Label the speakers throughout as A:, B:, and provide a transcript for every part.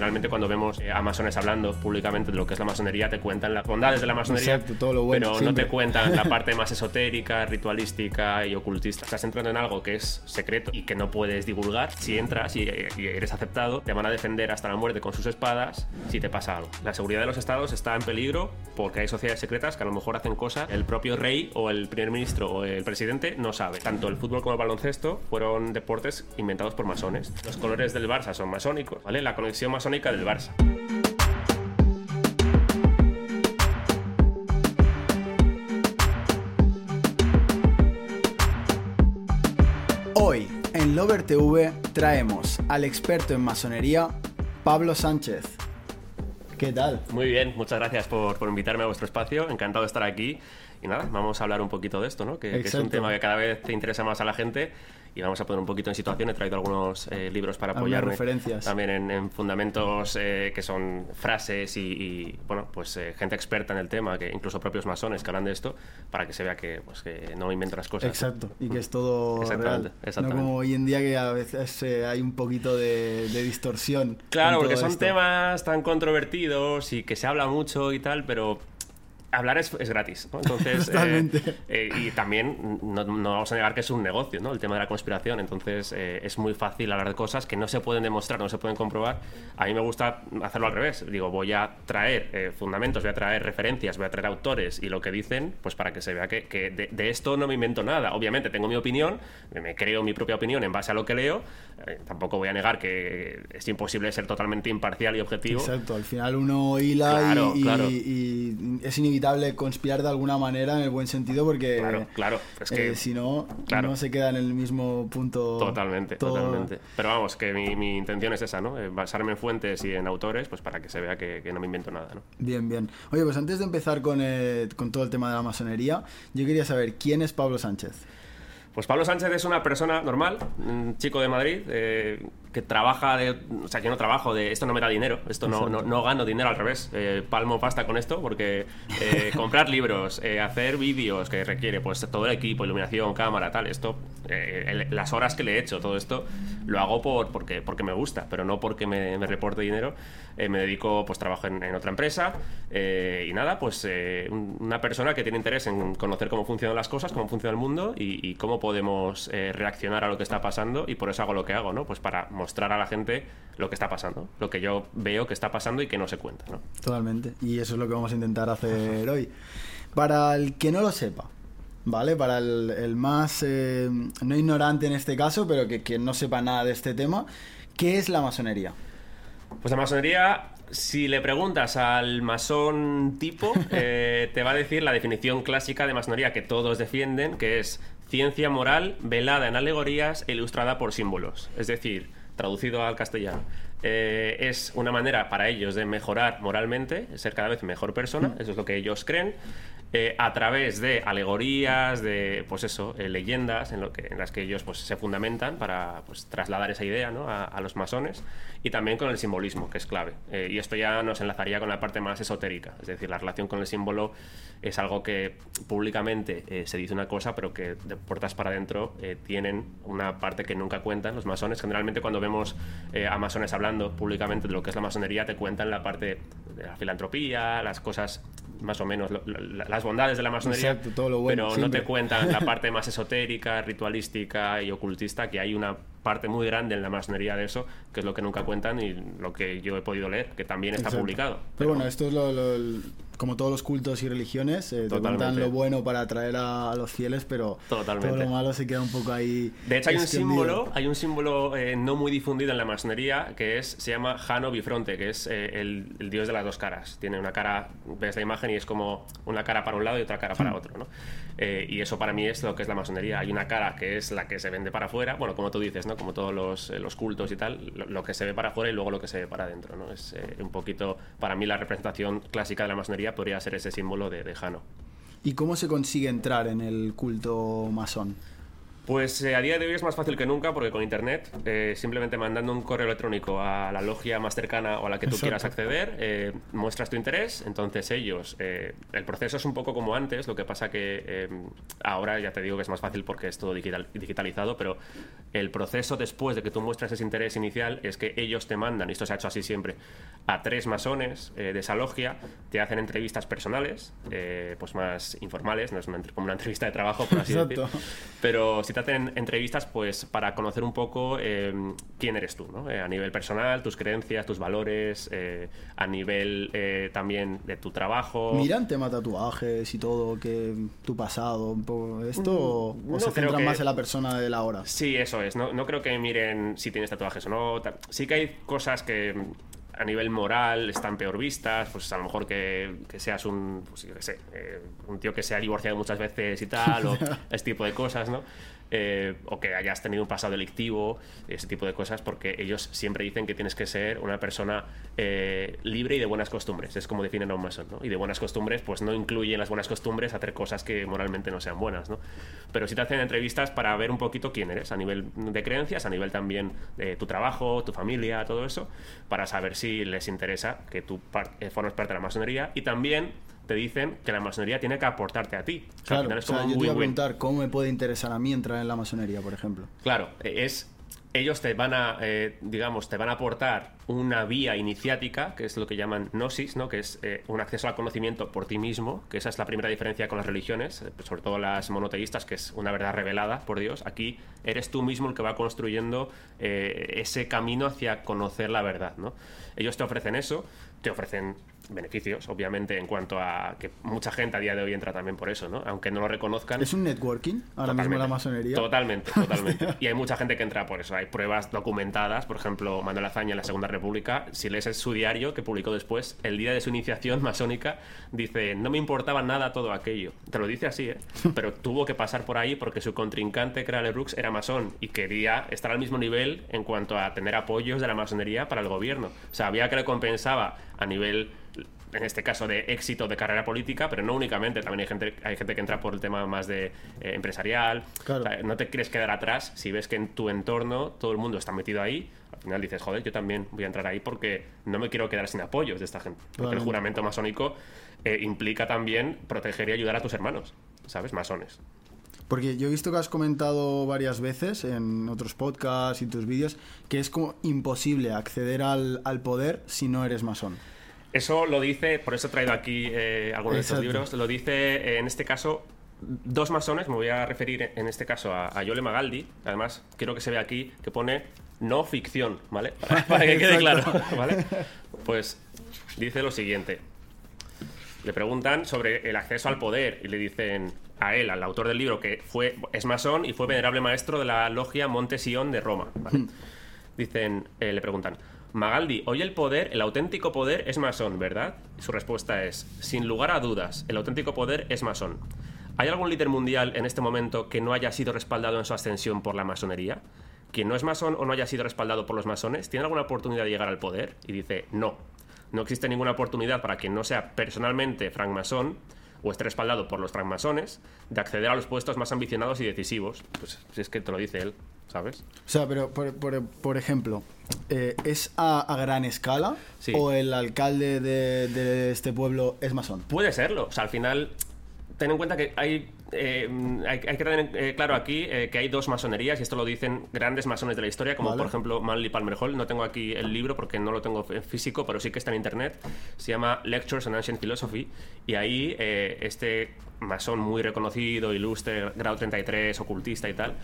A: generalmente cuando vemos eh, a masones hablando públicamente de lo que es la masonería, te cuentan las bondades de la masonería,
B: Exacto, todo lo bueno,
A: pero no
B: siempre.
A: te cuentan la parte más esotérica, ritualística y ocultista. Estás entrando en algo que es secreto y que no puedes divulgar. Si entras y, y eres aceptado, te van a defender hasta la muerte con sus espadas si te pasa algo. La seguridad de los estados está en peligro porque hay sociedades secretas que a lo mejor hacen cosas el propio rey o el primer ministro o el presidente no sabe. Tanto el fútbol como el baloncesto fueron deportes inventados por masones. Los colores del Barça son masónicos, ¿vale? La conexión masónica del Barça.
B: Hoy en Lover TV traemos al experto en masonería, Pablo Sánchez. ¿Qué tal?
A: Muy bien, muchas gracias por, por invitarme a vuestro espacio. Encantado de estar aquí. Y nada, vamos a hablar un poquito de esto, ¿no? Que, que es un tema que cada vez te interesa más a la gente y vamos a poner un poquito en situación. He traído algunos eh, libros para apoyarme.
B: referencias.
A: También en, en fundamentos eh, que son frases y, y, bueno, pues eh, gente experta en el tema, que incluso propios masones que hablan de esto, para que se vea que, pues, que no invento las cosas.
B: Exacto, y que es todo
A: Exactamente,
B: real.
A: exactamente.
B: No como hoy en día que a veces hay un poquito de, de distorsión.
A: Claro, porque son
B: esto.
A: temas tan controvertidos y que se habla mucho y tal, pero hablar es, es gratis, ¿no? Entonces, eh, eh, y también no, no vamos a negar que es un negocio, ¿no? El tema de la conspiración. Entonces, eh, es muy fácil hablar de cosas que no se pueden demostrar, no se pueden comprobar. A mí me gusta hacerlo al revés. Digo, voy a traer eh, fundamentos, voy a traer referencias, voy a traer autores y lo que dicen, pues para que se vea que, que de, de esto no me invento nada. Obviamente tengo mi opinión, me creo mi propia opinión en base a lo que leo. Eh, tampoco voy a negar que es imposible ser totalmente imparcial y objetivo.
B: Exacto, al final uno hila
A: Claro,
B: y, y-
A: claro.
B: y es inevitable conspirar de alguna manera en el buen sentido porque
A: Claro, claro. Es que
B: eh, si no,
A: claro.
B: no se queda en el mismo punto.
A: Totalmente,
B: todo-
A: totalmente. Pero vamos, que mi, mi intención es esa, ¿no? Eh, basarme en fuentes y en autores, pues para que se vea que, que no me invento nada, ¿no?
B: Bien, bien. Oye, pues antes de empezar con, eh, con todo el tema de la masonería, yo quería saber quién es Pablo Sánchez.
A: Pues Pablo Sánchez es una persona normal, un chico de Madrid, eh, que trabaja de... O sea, yo no trabajo de... Esto no me da dinero, esto no, no, no gano dinero al revés. Eh, palmo pasta con esto porque eh, comprar libros, eh, hacer vídeos que requiere pues todo el equipo, iluminación, cámara, tal, esto, eh, el- las horas que le he hecho, todo esto, lo hago por, porque, porque me gusta, pero no porque me, me reporte dinero. Eh, me dedico, pues trabajo en, en otra empresa eh, y nada, pues un- una persona que tiene interés en conocer cómo funcionan las cosas, cómo funciona el mundo y, y cómo podemos reaccionar a lo que está pasando y por eso hago lo que hago, ¿no? Pues para mostrar a la gente lo que está pasando, lo que yo veo que está pasando y que no se cuenta, ¿no?
B: Totalmente. Y eso es lo que vamos a intentar hacer hoy. Para el que no lo sepa, ¿vale? Para el, el más, eh, no ignorante en este caso, pero que, que no sepa nada de este tema, ¿qué es la masonería?
A: Pues la masonería, si le preguntas al masón tipo, eh, te va a decir la definición clásica de masonería que todos defienden, que es ciencia moral velada en alegorías e ilustrada por símbolos. Es decir, traducido al castellano. Eh, es una manera para ellos de mejorar moralmente, ser cada vez mejor persona, eso es lo que ellos creen, eh, a través de alegorías, de pues eso, eh, leyendas en, lo que, en las que ellos pues, se fundamentan para pues, trasladar esa idea ¿no? a, a los masones y también con el simbolismo, que es clave. Eh, y esto ya nos enlazaría con la parte más esotérica, es decir, la relación con el símbolo es algo que públicamente eh, se dice una cosa, pero que de puertas para adentro eh, tienen una parte que nunca cuentan los masones. Generalmente cuando vemos eh, a masones hablando públicamente de lo que es la masonería, te cuentan la parte de la filantropía, las cosas más o menos, lo- lo- las bondades de la masonería,
B: Exacto, todo lo bueno,
A: pero no
B: siempre.
A: te cuentan la parte más esotérica, ritualística y ocultista, que hay una parte muy grande en la masonería de eso, que es lo que nunca cuentan y lo que yo he podido leer, que también está
B: Exacto.
A: publicado.
B: Pero bueno, esto es lo, lo- como todos los cultos y religiones, eh, te cuentan lo bueno para atraer a, los fieles, pero
A: Totalmente.
B: todo lo malo se queda un poco ahí.
A: De hecho, hay un símbolo, hay un símbolo eh, no muy difundido en la masonería que es, se llama Jano Bifronte, que es eh, el, el dios de las dos caras. Tiene una cara, ves la imagen y es como una cara para un lado y otra cara
B: Hmm.
A: para otro, ¿no? Eh, y eso para mí es lo que es la masonería. Hay una cara que es la que se vende para afuera, bueno, como tú dices, ¿no? Como todos los, eh, los cultos y tal, lo, lo que se ve para afuera y luego lo que se ve para adentro, ¿no? Es eh, un poquito, para mí la representación clásica de la masonería podría ser ese símbolo de, de Jano.
B: ¿Y cómo se consigue entrar en el culto masón?
A: Pues eh, a día de hoy es más fácil que nunca porque con internet, eh, simplemente mandando un correo electrónico a la logia más cercana o a la que tú
B: Exacto.
A: quieras acceder, eh, muestras tu interés, entonces ellos, eh, el proceso es un poco como antes, lo que pasa que ahora ya te digo que es más fácil porque es todo digital- digitalizado, pero el proceso después de que tú muestras ese interés inicial es que ellos te mandan, y esto se ha hecho así siempre, a tres masones de esa logia, te hacen entrevistas personales, pues más informales, no es una como una entrevista de trabajo, por así
B: Exacto.
A: decir. Pero si te hacen entrevistas, pues para conocer un poco eh, quién eres tú, ¿no? Eh, a nivel personal, tus creencias, tus valores, eh, a nivel eh, también de tu trabajo.
B: Miran tema tatuajes y todo, que tu pasado, esto, o,
A: Mm,
B: o
A: no
B: se centran
A: que-
B: más en la persona de la hora.
A: Sí, eso es. No, no creo que miren si tienes tatuajes o no. Sí que hay cosas que a nivel moral están peor vistas. Pues a lo mejor que, que seas un, pues, yo qué sé, eh, un tío que se ha divorciado muchas veces y tal, o este tipo de cosas, ¿no? Eh, o que hayas tenido un pasado delictivo, ese tipo de cosas, porque ellos siempre dicen que tienes que ser una persona eh, libre y de buenas costumbres. Es como definen a un masón, ¿no? Y de buenas costumbres, pues no incluyen las buenas costumbres hacer cosas que moralmente no sean buenas, ¿no? Pero sí te hacen entrevistas para ver un poquito quién eres, a nivel de creencias, a nivel también de tu trabajo, tu familia, todo eso, para saber si les interesa que tú eh, formes parte de la masonería y también te dicen que la masonería tiene que aportarte a ti. O sea, al
B: Claro,
A: final
B: o
A: es como
B: sea,
A: un
B: yo te iba a preguntar cómo me puede interesar a mí entrar en la masonería, por ejemplo.
A: Claro, es ellos te van a, eh, digamos, te van a aportar una vía iniciática, que es lo que llaman gnosis, ¿no? Que es eh, un acceso al conocimiento por ti mismo, que esa es la primera diferencia con las religiones, eh, sobre todo las monoteístas, que es una verdad revelada por Dios. Aquí eres tú mismo el que va construyendo eh, ese camino hacia conocer la verdad, ¿no? Ellos te ofrecen eso, te ofrecen beneficios, obviamente, en cuanto a que mucha gente a día de hoy entra también por eso, ¿no? Aunque no lo reconozcan.
B: ¿Es un networking ahora mismo la masonería?
A: Totalmente, totalmente. y hay mucha gente que entra por eso. Hay pruebas documentadas. Por ejemplo, Manuel Azaña en la Segunda República, si lees su diario que publicó después, el día de su iniciación masónica, dice: No me importaba nada todo aquello. Te lo dice así, ¿eh? Pero tuvo que pasar por ahí porque su contrincante, era Lebrux, era masón y quería estar al mismo nivel en cuanto a tener apoyos de la masonería para el gobierno. O sea, había que le compensaba a nivel en este caso de éxito de carrera política, pero no únicamente, también hay gente, hay gente que entra por el tema más de eh, empresarial.
B: Claro.
A: O sea, no te quieres quedar atrás si ves que en tu entorno todo el mundo está metido ahí. Al final dices, joder, yo también voy a entrar ahí porque no me quiero quedar sin apoyos de esta gente. Porque el juramento masónico eh, implica también proteger y ayudar a tus hermanos, ¿sabes? Masones.
B: Porque yo he visto que has comentado varias veces en otros podcasts y tus vídeos que es como imposible acceder al, al poder si no eres masón.
A: Eso lo dice, por eso he traído aquí eh, algunos de estos libros, lo dice eh, en este caso dos masones, me voy a referir en este caso a, a Yole Magaldi, además quiero que se vea aquí que pone no ficción, ¿vale? Para, para que quede claro. ¿vale? Pues dice lo siguiente, le preguntan sobre el acceso al poder y le dicen a él, al autor del libro, que fue, es masón y fue venerable maestro de la logia Monte Sion de Roma. ¿vale? Dicen, eh, le preguntan, Magaldi, hoy el poder, el auténtico poder es masón, ¿verdad? Su respuesta es, sin lugar a dudas, el auténtico poder es masón. ¿Hay algún líder mundial en este momento que no haya sido respaldado en su ascensión por la masonería? ¿Quien no es masón o no haya sido respaldado por los masones tiene alguna oportunidad de llegar al poder? Y dice, no. No existe ninguna oportunidad para quien no sea personalmente francmasón o esté respaldado por los francmasones de acceder a los puestos más ambicionados y decisivos. Pues si es que te lo dice él, ¿sabes?
B: O sea, pero por, por- por ejemplo, eh, ¿es a, a gran escala
A: Sí.
B: o el alcalde de, de este pueblo es masón?
A: Puede serlo. O sea, al final, ten en cuenta que hay. Eh, hay, hay que tener eh, claro aquí eh, que hay dos masonerías, y esto lo dicen grandes masones de la historia, como
B: Vale.
A: por ejemplo Manly Palmer Hall. No tengo aquí el libro porque no lo tengo en físico, pero sí que está en internet. Se llama Lectures on Ancient Philosophy, y ahí este masón muy reconocido, ilustre, grado 33, ocultista y tal,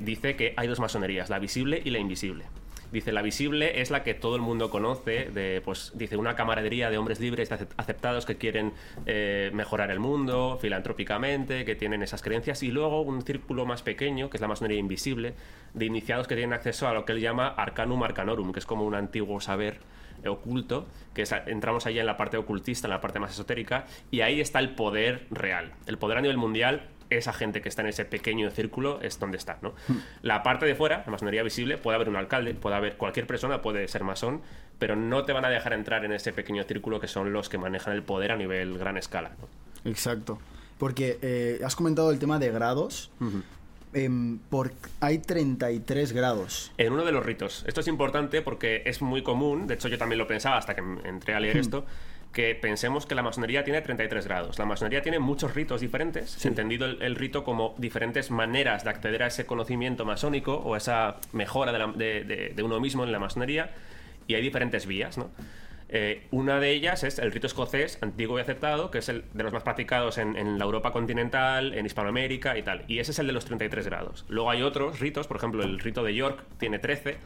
A: dice que hay dos masonerías, la visible y la invisible. Dice, la visible es la que todo el mundo conoce, de, pues, dice, una camaradería de hombres libres aceptados que quieren eh, mejorar el mundo filantrópicamente, que tienen esas creencias, y luego un círculo más pequeño, que es la masonería invisible, de iniciados que tienen acceso a lo que él llama arcanum arcanorum, que es como un antiguo saber oculto, que es- entramos allá en la parte ocultista, en la parte más esotérica, y ahí está el poder real. El poder a nivel mundial, esa gente que está en ese pequeño círculo es donde está, ¿no? La parte de fuera, la masonería visible, puede haber un alcalde, puede haber cualquier persona, puede ser masón, pero no te van a dejar entrar en ese pequeño círculo que son los que manejan el poder a nivel gran escala, ¿no?
B: Exacto. Porque eh, has comentado el tema de grados. em, por, hay 33 grados.
A: En uno de los ritos. Esto es importante porque es muy común, de hecho yo también lo pensaba hasta que entré a leer esto, que pensemos que la masonería tiene 33 grados. La masonería tiene muchos ritos diferentes, entendido el, rito como diferentes maneras de acceder a ese conocimiento masónico o esa mejora de, de uno mismo en la masonería, y hay diferentes vías, ¿no? Eh, una de ellas es el rito escocés antiguo y aceptado, que es el de los más practicados en, la Europa continental, en Hispanoamérica y tal. Y ese es el de los 33 grados. Luego hay otros ritos, por ejemplo, el rito de York tiene 13.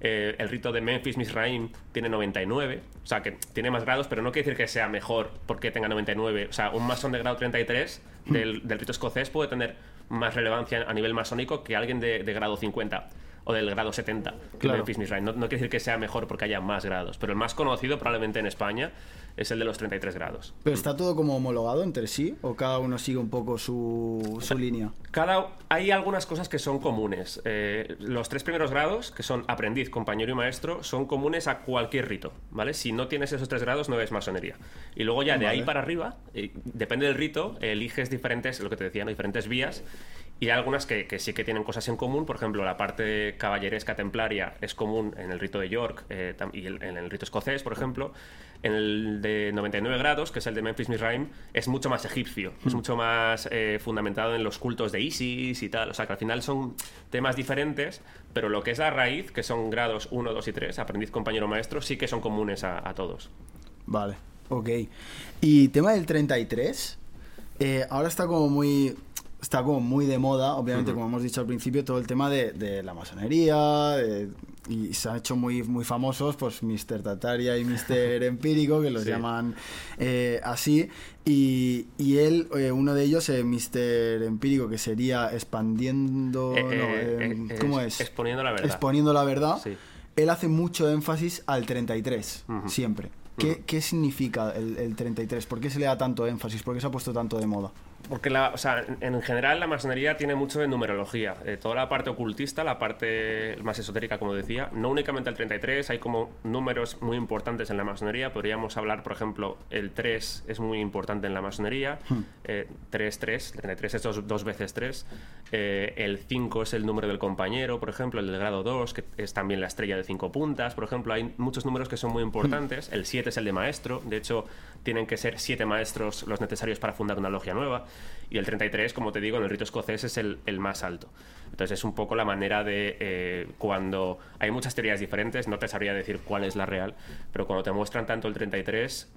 A: Eh, el rito de Memphis Misraim tiene 99, o sea que tiene más grados, pero no quiere decir que sea mejor porque tenga 99. O sea, un masón de grado 33 del, rito escocés puede tener más relevancia a nivel masónico que alguien de, de grado 50 o del grado 70 claro. Memphis No, no quiere decir que sea mejor porque haya más grados, pero el más conocido probablemente en España es el de los 33 grados.
B: ¿Pero está todo como homologado entre sí o cada uno sigue un poco su, su línea?
A: Cada, hay algunas cosas que son comunes. Eh, los tres primeros grados, que son aprendiz, compañero y maestro, son comunes a cualquier rito, ¿vale? Si no tienes esos tres grados no es masonería. Y luego ya de ahí para arriba, eh, depende del rito, eliges diferentes, lo que te decía, ¿no? diferentes vías y hay algunas que, sí que tienen cosas en común, por ejemplo, la parte caballeresca templaria es común en el rito de York eh, y en el rito escocés, por ejemplo. En el de 99 grados, que es el de Memphis Misraim, es mucho más egipcio, es mm. mucho más eh, fundamentado en los cultos de Isis y tal. O sea, que al final son temas diferentes, pero lo que es la raíz, que son grados 1, 2 y 3, aprendiz, compañero, maestro, sí que son comunes a, todos.
B: Vale, ok. Y tema del 33, eh, ahora está como muy está como muy de moda, obviamente, como hemos dicho al principio, todo el tema de, la masonería, y se han hecho muy, muy famosos, pues Mr. Tataria y Mr. Empírico, que los llaman eh, así, y, y él, eh, uno de ellos, eh, Mr. Empírico, que sería expandiendo... ¿Cómo es?
A: Exponiendo la verdad.
B: Exponiendo la verdad. Él hace mucho énfasis al 33, siempre. ¿Qué, ¿Qué, significa el, el 33? ¿Por qué se le da tanto énfasis? ¿Por qué se ha puesto tanto de moda?
A: Porque la, o sea, en general la masonería tiene mucho de numerología. Eh, toda la parte ocultista, la parte más esotérica, como decía, no únicamente el 33, hay como números muy importantes en la masonería. Podríamos hablar, por ejemplo, el 3 es muy importante en la masonería. 3, 3, el 33 es dos, veces 3. Eh, el 5 es el número del compañero, por ejemplo, el del grado 2, que es también la estrella de 5 puntas. Por ejemplo, hay muchos números que son muy importantes. El 7 es el de maestro, de hecho, tienen que ser 7 maestros los necesarios para fundar una logia nueva y el 33, como te digo, en el rito escocés es el, más alto. Entonces es un poco la manera de eh, cuando hay muchas teorías diferentes, no te sabría decir cuál es la real, pero cuando te muestran tanto el 33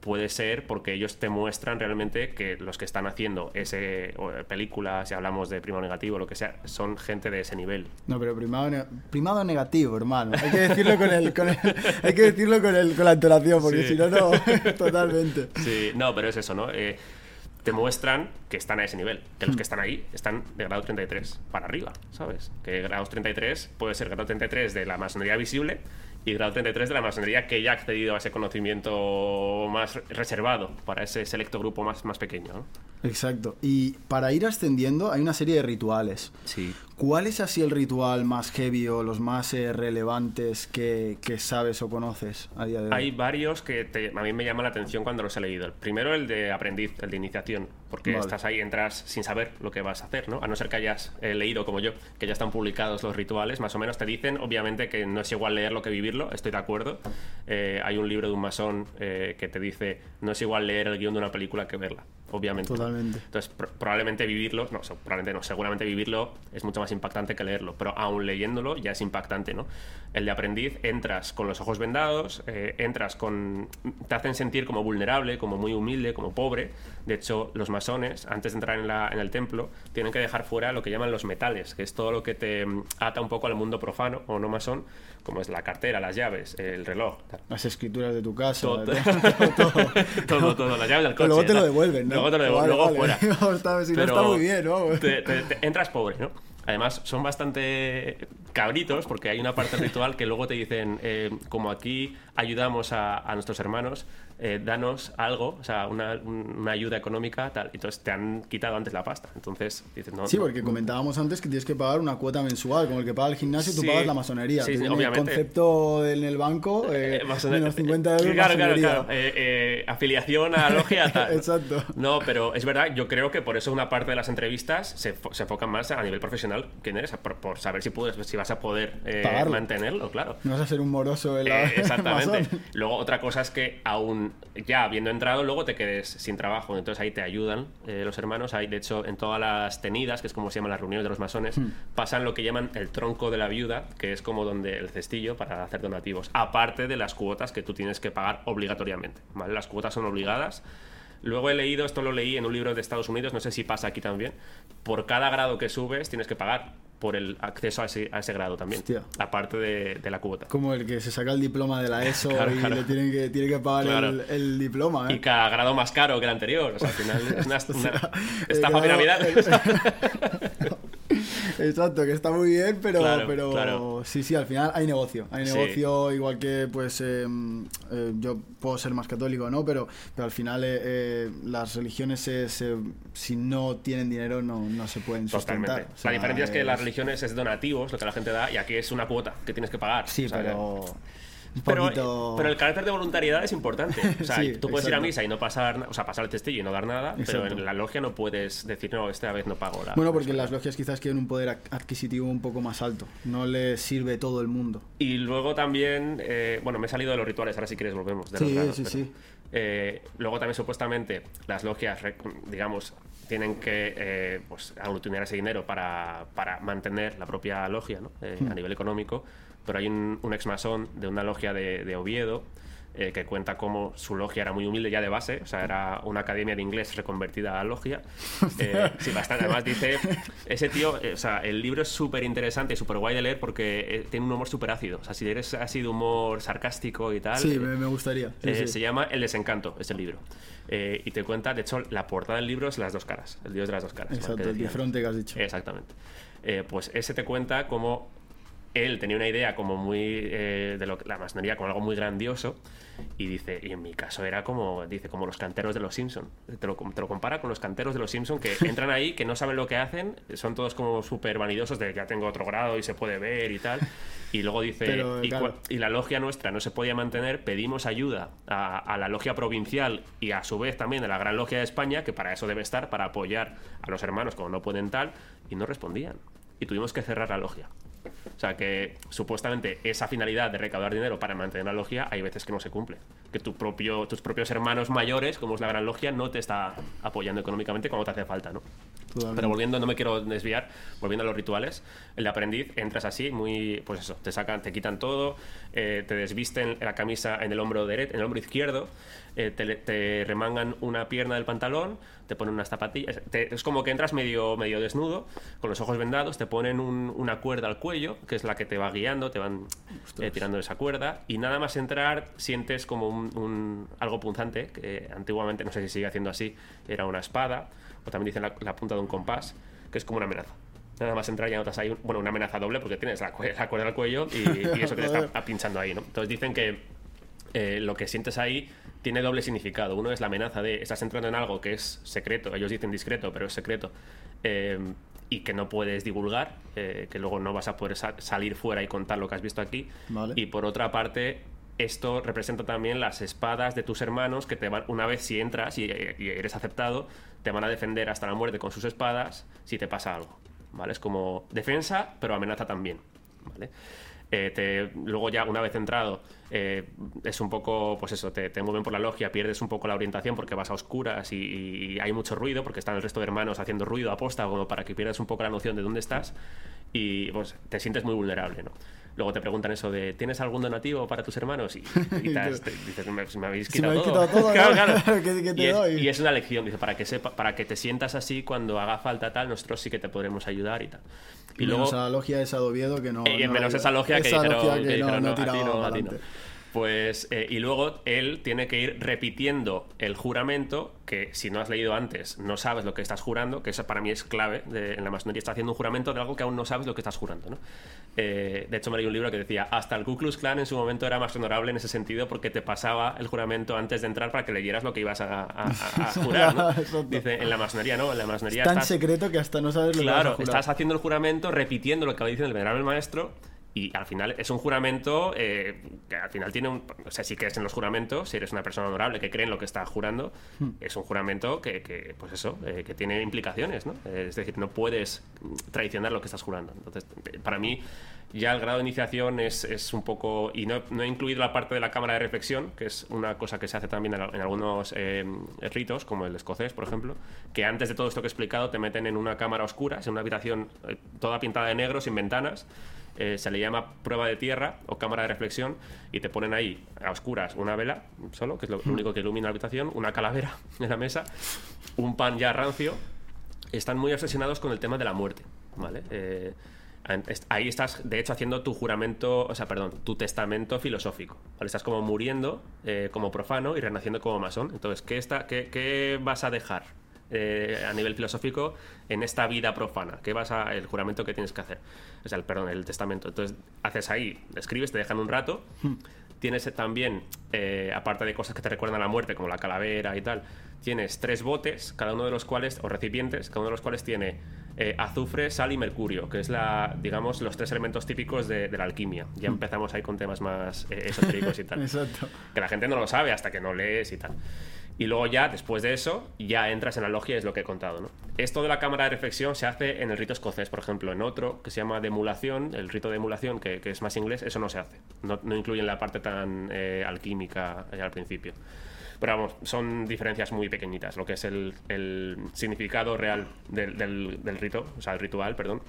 A: puede ser porque ellos te muestran realmente que los que están haciendo ese película, si hablamos de primado negativo, lo que sea, son gente de ese nivel.
B: No, pero primado, primado negativo, hermano. Hay que decirlo con el, con hay que decirlo con, el, con la entonación, porque si no, no, totalmente.
A: Sí, no, pero es eso, ¿no? Eh, te muestran que están a ese nivel. Que los que están ahí están de grado 33 para arriba, ¿sabes? Que grado 33 puede ser grado 33 de la masonería visible y grado 33 de la masonería que ya ha accedido a ese conocimiento más reservado para ese selecto grupo más, más pequeño. ¿no?
B: Exacto. Y para ir ascendiendo hay una serie de rituales.
A: Sí.
B: ¿Cuál es así el ritual más heavy o los más eh, relevantes que, sabes o conoces a día de hoy?
A: Hay varios que a mí me llaman la atención cuando los he leído. El primero, el de aprendiz, el de iniciación, porque estás ahí, entras sin saber lo que vas a hacer, ¿no? A no ser que hayas eh, leído como yo, que ya están publicados los rituales, más o menos te dicen, obviamente, que no es igual leerlo que vivirlo, estoy de acuerdo. Eh, hay un libro de un masón que te dice, no es igual leer el guion de una película que verla obviamente.
B: Totalmente.
A: Entonces, probablemente vivirlo, no, probablemente no, seguramente vivirlo es mucho más impactante que leerlo, pero aún leyéndolo ya es impactante, ¿no? El de aprendiz, entras con los ojos vendados, eh, entras con... te hacen sentir como vulnerable, como muy humilde, como pobre. De hecho, los masones, antes de entrar en, la, en el templo, tienen que dejar fuera lo que llaman los metales, que es todo lo que te mm, ata un poco al mundo profano o no masón, como es la cartera, las llaves, el reloj.
B: Las escrituras de tu casa.
A: Todo, todo, todo, las llaves del coche.
B: luego te lo devuelven, ¿no?
A: Luego te lo devuelven, luego fuera.
B: si no está muy bien, ¿no?
A: entras pobre, ¿no? Además, son bastante cabritos, porque hay una parte ritual que luego te dicen, eh, como aquí ayudamos a, a nuestros hermanos, eh, danos algo, o sea, una, una, ayuda económica, tal. Entonces te han quitado antes la pasta. Entonces dices, no.
B: Sí, porque comentábamos antes que tienes que pagar una cuota mensual, como el que paga el gimnasio, tú pagas la masonería.
A: Sí,
B: sí,
A: obviamente.
B: El concepto en el banco, eh, eh menos 50 euros.
A: Claro, claro, claro. afiliación a la logia, tal.
B: Exacto.
A: No, pero es verdad, yo creo que por eso una parte de las entrevistas se, se enfocan más a nivel profesional quién eres, por, por saber si, puedes, si vas a poder mantenerlo, claro.
B: No vas a ser un moroso en la.
A: exactamente. Luego, otra cosa es que aún ya habiendo entrado, luego te quedes sin trabajo. Entonces ahí te ayudan eh, los hermanos. Hay, de hecho, en todas las tenidas, que es como se llaman las reuniones de los masones, hmm. pasan lo que llaman el tronco de la viuda, que es como donde el cestillo para hacer donativos. Aparte de las cuotas que tú tienes que pagar obligatoriamente. ¿vale? Las cuotas son obligadas. Luego he leído, esto lo leí en un libro de Estados Unidos, no sé si pasa aquí también. Por cada grado que subes tienes que pagar por el acceso a ese, a ese grado también, aparte de, de, la cuota.
B: Como el que se saca el diploma de la ESO y le tienen que, tiene que pagar el, el, diploma. ¿eh?
A: Y cada grado más caro que el anterior. O sea, al final es una, una estafa piramidal.
B: Exacto, que está muy bien, pero, pero sí, sí, al final hay negocio. Hay negocio, igual que pues em, eh, yo puedo ser más católico, ¿no? Pero, pero al final eh, eh, las religiones se, si no tienen dinero no, no se pueden sustentar.
A: la diferencia es que las religiones es donativos, lo que la gente da, y aquí es una cuota que tienes que pagar.
B: Sí, pero...
A: Pero, pero, el carácter de voluntariedad es importante. O sea, tú puedes ir a misa y no pasar, o sea, pasar el testillo y no dar nada, pero en la logia no puedes decir, no, esta vez no pago la.
B: Bueno, porque las logias quizás quieren un poder adquisitivo un poco más alto. No les sirve todo el mundo.
A: Y luego también, eh, bueno, me he salido de los rituales, ahora si quieres volvemos. De
B: sí, sí, sí.
A: Eh, luego también supuestamente las logias, digamos, tienen que eh, pues, aglutinar ese dinero para, para, mantener la propia logia ¿no? a hmm. nivel económico pero hay un, un ex masón de una logia de, Oviedo eh, que cuenta cómo su logia era muy humilde ya de base, o sea, era una academia de inglés reconvertida a logia. Eh, sí, bastante. Además dice, ese tío, eh, o sea, el libro es súper interesante y súper guay de leer porque tiene un humor súper ácido. O sea, si eres así de humor sarcástico y tal.
B: Sí, me, gustaría.
A: Se llama El desencanto, ese libro. y te cuenta, de hecho, la portada del libro es las dos caras, el dios de las dos caras.
B: Exacto, el bifronte que has dicho.
A: Exactamente. pues ese te cuenta cómo él tenía una idea como muy eh, de lo, la masonería como algo muy grandioso y dice y en mi caso era como dice como los canteros de los Simpson. Te lo, te lo compara con los canteros de los Simpson que entran ahí que no saben lo que hacen son todos como súper vanidosos de ya tengo otro grado y se puede ver y tal y luego dice y, la logia nuestra no se podía mantener pedimos ayuda a, a la logia provincial y a su vez también a la gran logia de España que para eso debe estar para apoyar a los hermanos como no pueden tal y no respondían. Y tuvimos que cerrar la logia o sea que supuestamente esa finalidad de recaudar dinero para mantener la logia hay veces que no se cumple. Que tu propio, tus propios hermanos mayores, como es la gran logia, no te está apoyando económicamente como te hace falta, ¿no? Pero volviendo, no me quiero desviar, volviendo a los rituales, el de aprendiz entras así, muy, pues eso, te sacan, te quitan todo, eh, te desvisten la camisa en el hombro derecho, en el hombro izquierdo, eh, te, remangan una pierna del pantalón, te ponen unas zapatillas, es como que entras medio, medio desnudo, con los ojos vendados, te ponen una cuerda al cuello, que es la que te va guiando, te van eh, tirando esa cuerda, y nada más entrar sientes como un, algo punzante, que antiguamente, no sé si sigue haciendo así, era una espada, o también dicen la, punta de un compás, que es como una amenaza nada más entrar ya notas ahí, bueno, una amenaza doble porque tienes la, cuerda al cuello y, eso que te está pinchando ahí, ¿no? Entonces dicen que eh, lo que sientes ahí tiene doble significado. Uno es la amenaza de estás entrando en algo que es secreto, ellos dicen discreto, pero es secreto, eh, y que no puedes divulgar, eh, que luego no vas a poder salir fuera y contar lo que has visto aquí. Y por otra parte, esto representa también las espadas de tus hermanos que te van, una vez si entras y, eres aceptado, te van a defender hasta la muerte con sus espadas si te pasa algo. ¿Vale? Es como defensa, pero amenaza también. ¿Vale? Eh, luego ya una vez entrado eh, es un poco, pues eso, te, mueven por la logia, pierdes un poco la orientación porque vas a oscuras y, hay mucho ruido porque están el resto de hermanos haciendo ruido aposta como para que pierdas un poco la noción de dónde estás y pues te sientes muy vulnerable, ¿no? Luego te preguntan eso de ¿tienes algún donativo para tus hermanos? Y, dices, me, habéis quitado, todo. y, es, una lección, dice, para que sepa, para que te sientas así cuando haga falta tal, nosotros sí que te podremos ayudar y tal.
B: Y, luego esa logia esa de Oviedo que no.
A: Y menos esa logia que, dijeron, que, no, no, Pues, eh, y luego él tiene que ir repitiendo el juramento, que si no has leído antes, no sabes lo que estás jurando, que eso para mí es clave. de- en la masonería está haciendo un juramento de algo que aún no sabes lo que estás jurando, ¿no? Eh, de hecho, me leí un libro que decía, hasta el Ku Klux Klan en su momento era más honorable en ese sentido porque te pasaba el juramento antes de entrar para que leyeras lo que ibas a, a- a- a jurar. Dice, en la masonería no, en la masonería
B: Tan
A: estás-
B: secreto que hasta no sabes lo que vas a
A: Claro,
B: jurar.
A: estás haciendo el juramento repitiendo lo que diciendo el venerable maestro y al final es un juramento eh, que al final tiene un... O sea, si crees en los juramentos, si eres una persona honorable que cree en lo que está jurando,
B: Hmm.
A: es un juramento que, que, pues eso, eh, que tiene implicaciones, ¿no? Es decir, no puedes traicionar lo que estás jurando. Entonces, para mí, ya el grado de iniciación es, es un poco... Y no, no he incluido la parte de la cámara de reflexión, que es una cosa que se hace también en, en algunos eh, ritos, como el escocés, por ejemplo, que antes de todo esto que he explicado te meten en una cámara oscura, es una habitación eh, toda pintada de negro, sin ventanas. Eh, se le llama prueba de tierra o cámara de reflexión y te ponen ahí a oscuras una vela solo, que es lo, lo único que ilumina la habitación, una calavera en la mesa, un pan ya rancio. Están muy obsesionados con el tema de la muerte, ¿vale? Eh, ahí estás, de hecho, haciendo tu juramento, o sea, perdón, tu testamento filosófico. ¿vale? Estás como muriendo eh, como profano y renaciendo como masón. Entonces, ¿qué, está, qué, qué vas a dejar eh, a nivel filosófico en esta vida profana? ¿Qué vas a, el juramento que tienes que hacer? O sea, el, perdón, el testamento. Entonces, haces ahí, escribes, te dejan un rato. Tienes también, eh, aparte de cosas que te recuerdan a la muerte, como la calavera y tal, tienes tres botes, cada uno de los cuales, o recipientes, cada uno de los cuales tiene eh, azufre, sal y mercurio, que es la, digamos, los tres elementos típicos de, de la alquimia. Ya empezamos ahí con temas más eh, esotéricos y tal.
B: Exacto.
A: Que la gente no lo sabe hasta que no lees y tal. Y luego ya, después de eso, ya entras en la logia, es lo que he contado, ¿no? Esto de la cámara de reflexión se hace en el rito escocés, por ejemplo. En otro, que se llama de emulación, el rito de emulación, que, que es más inglés, eso no se hace. No, no incluyen la parte tan eh, alquímica allá al principio. Pero vamos, son diferencias muy pequeñitas. Lo que es el, el significado real del- del rito, o sea, el ritual, perdón,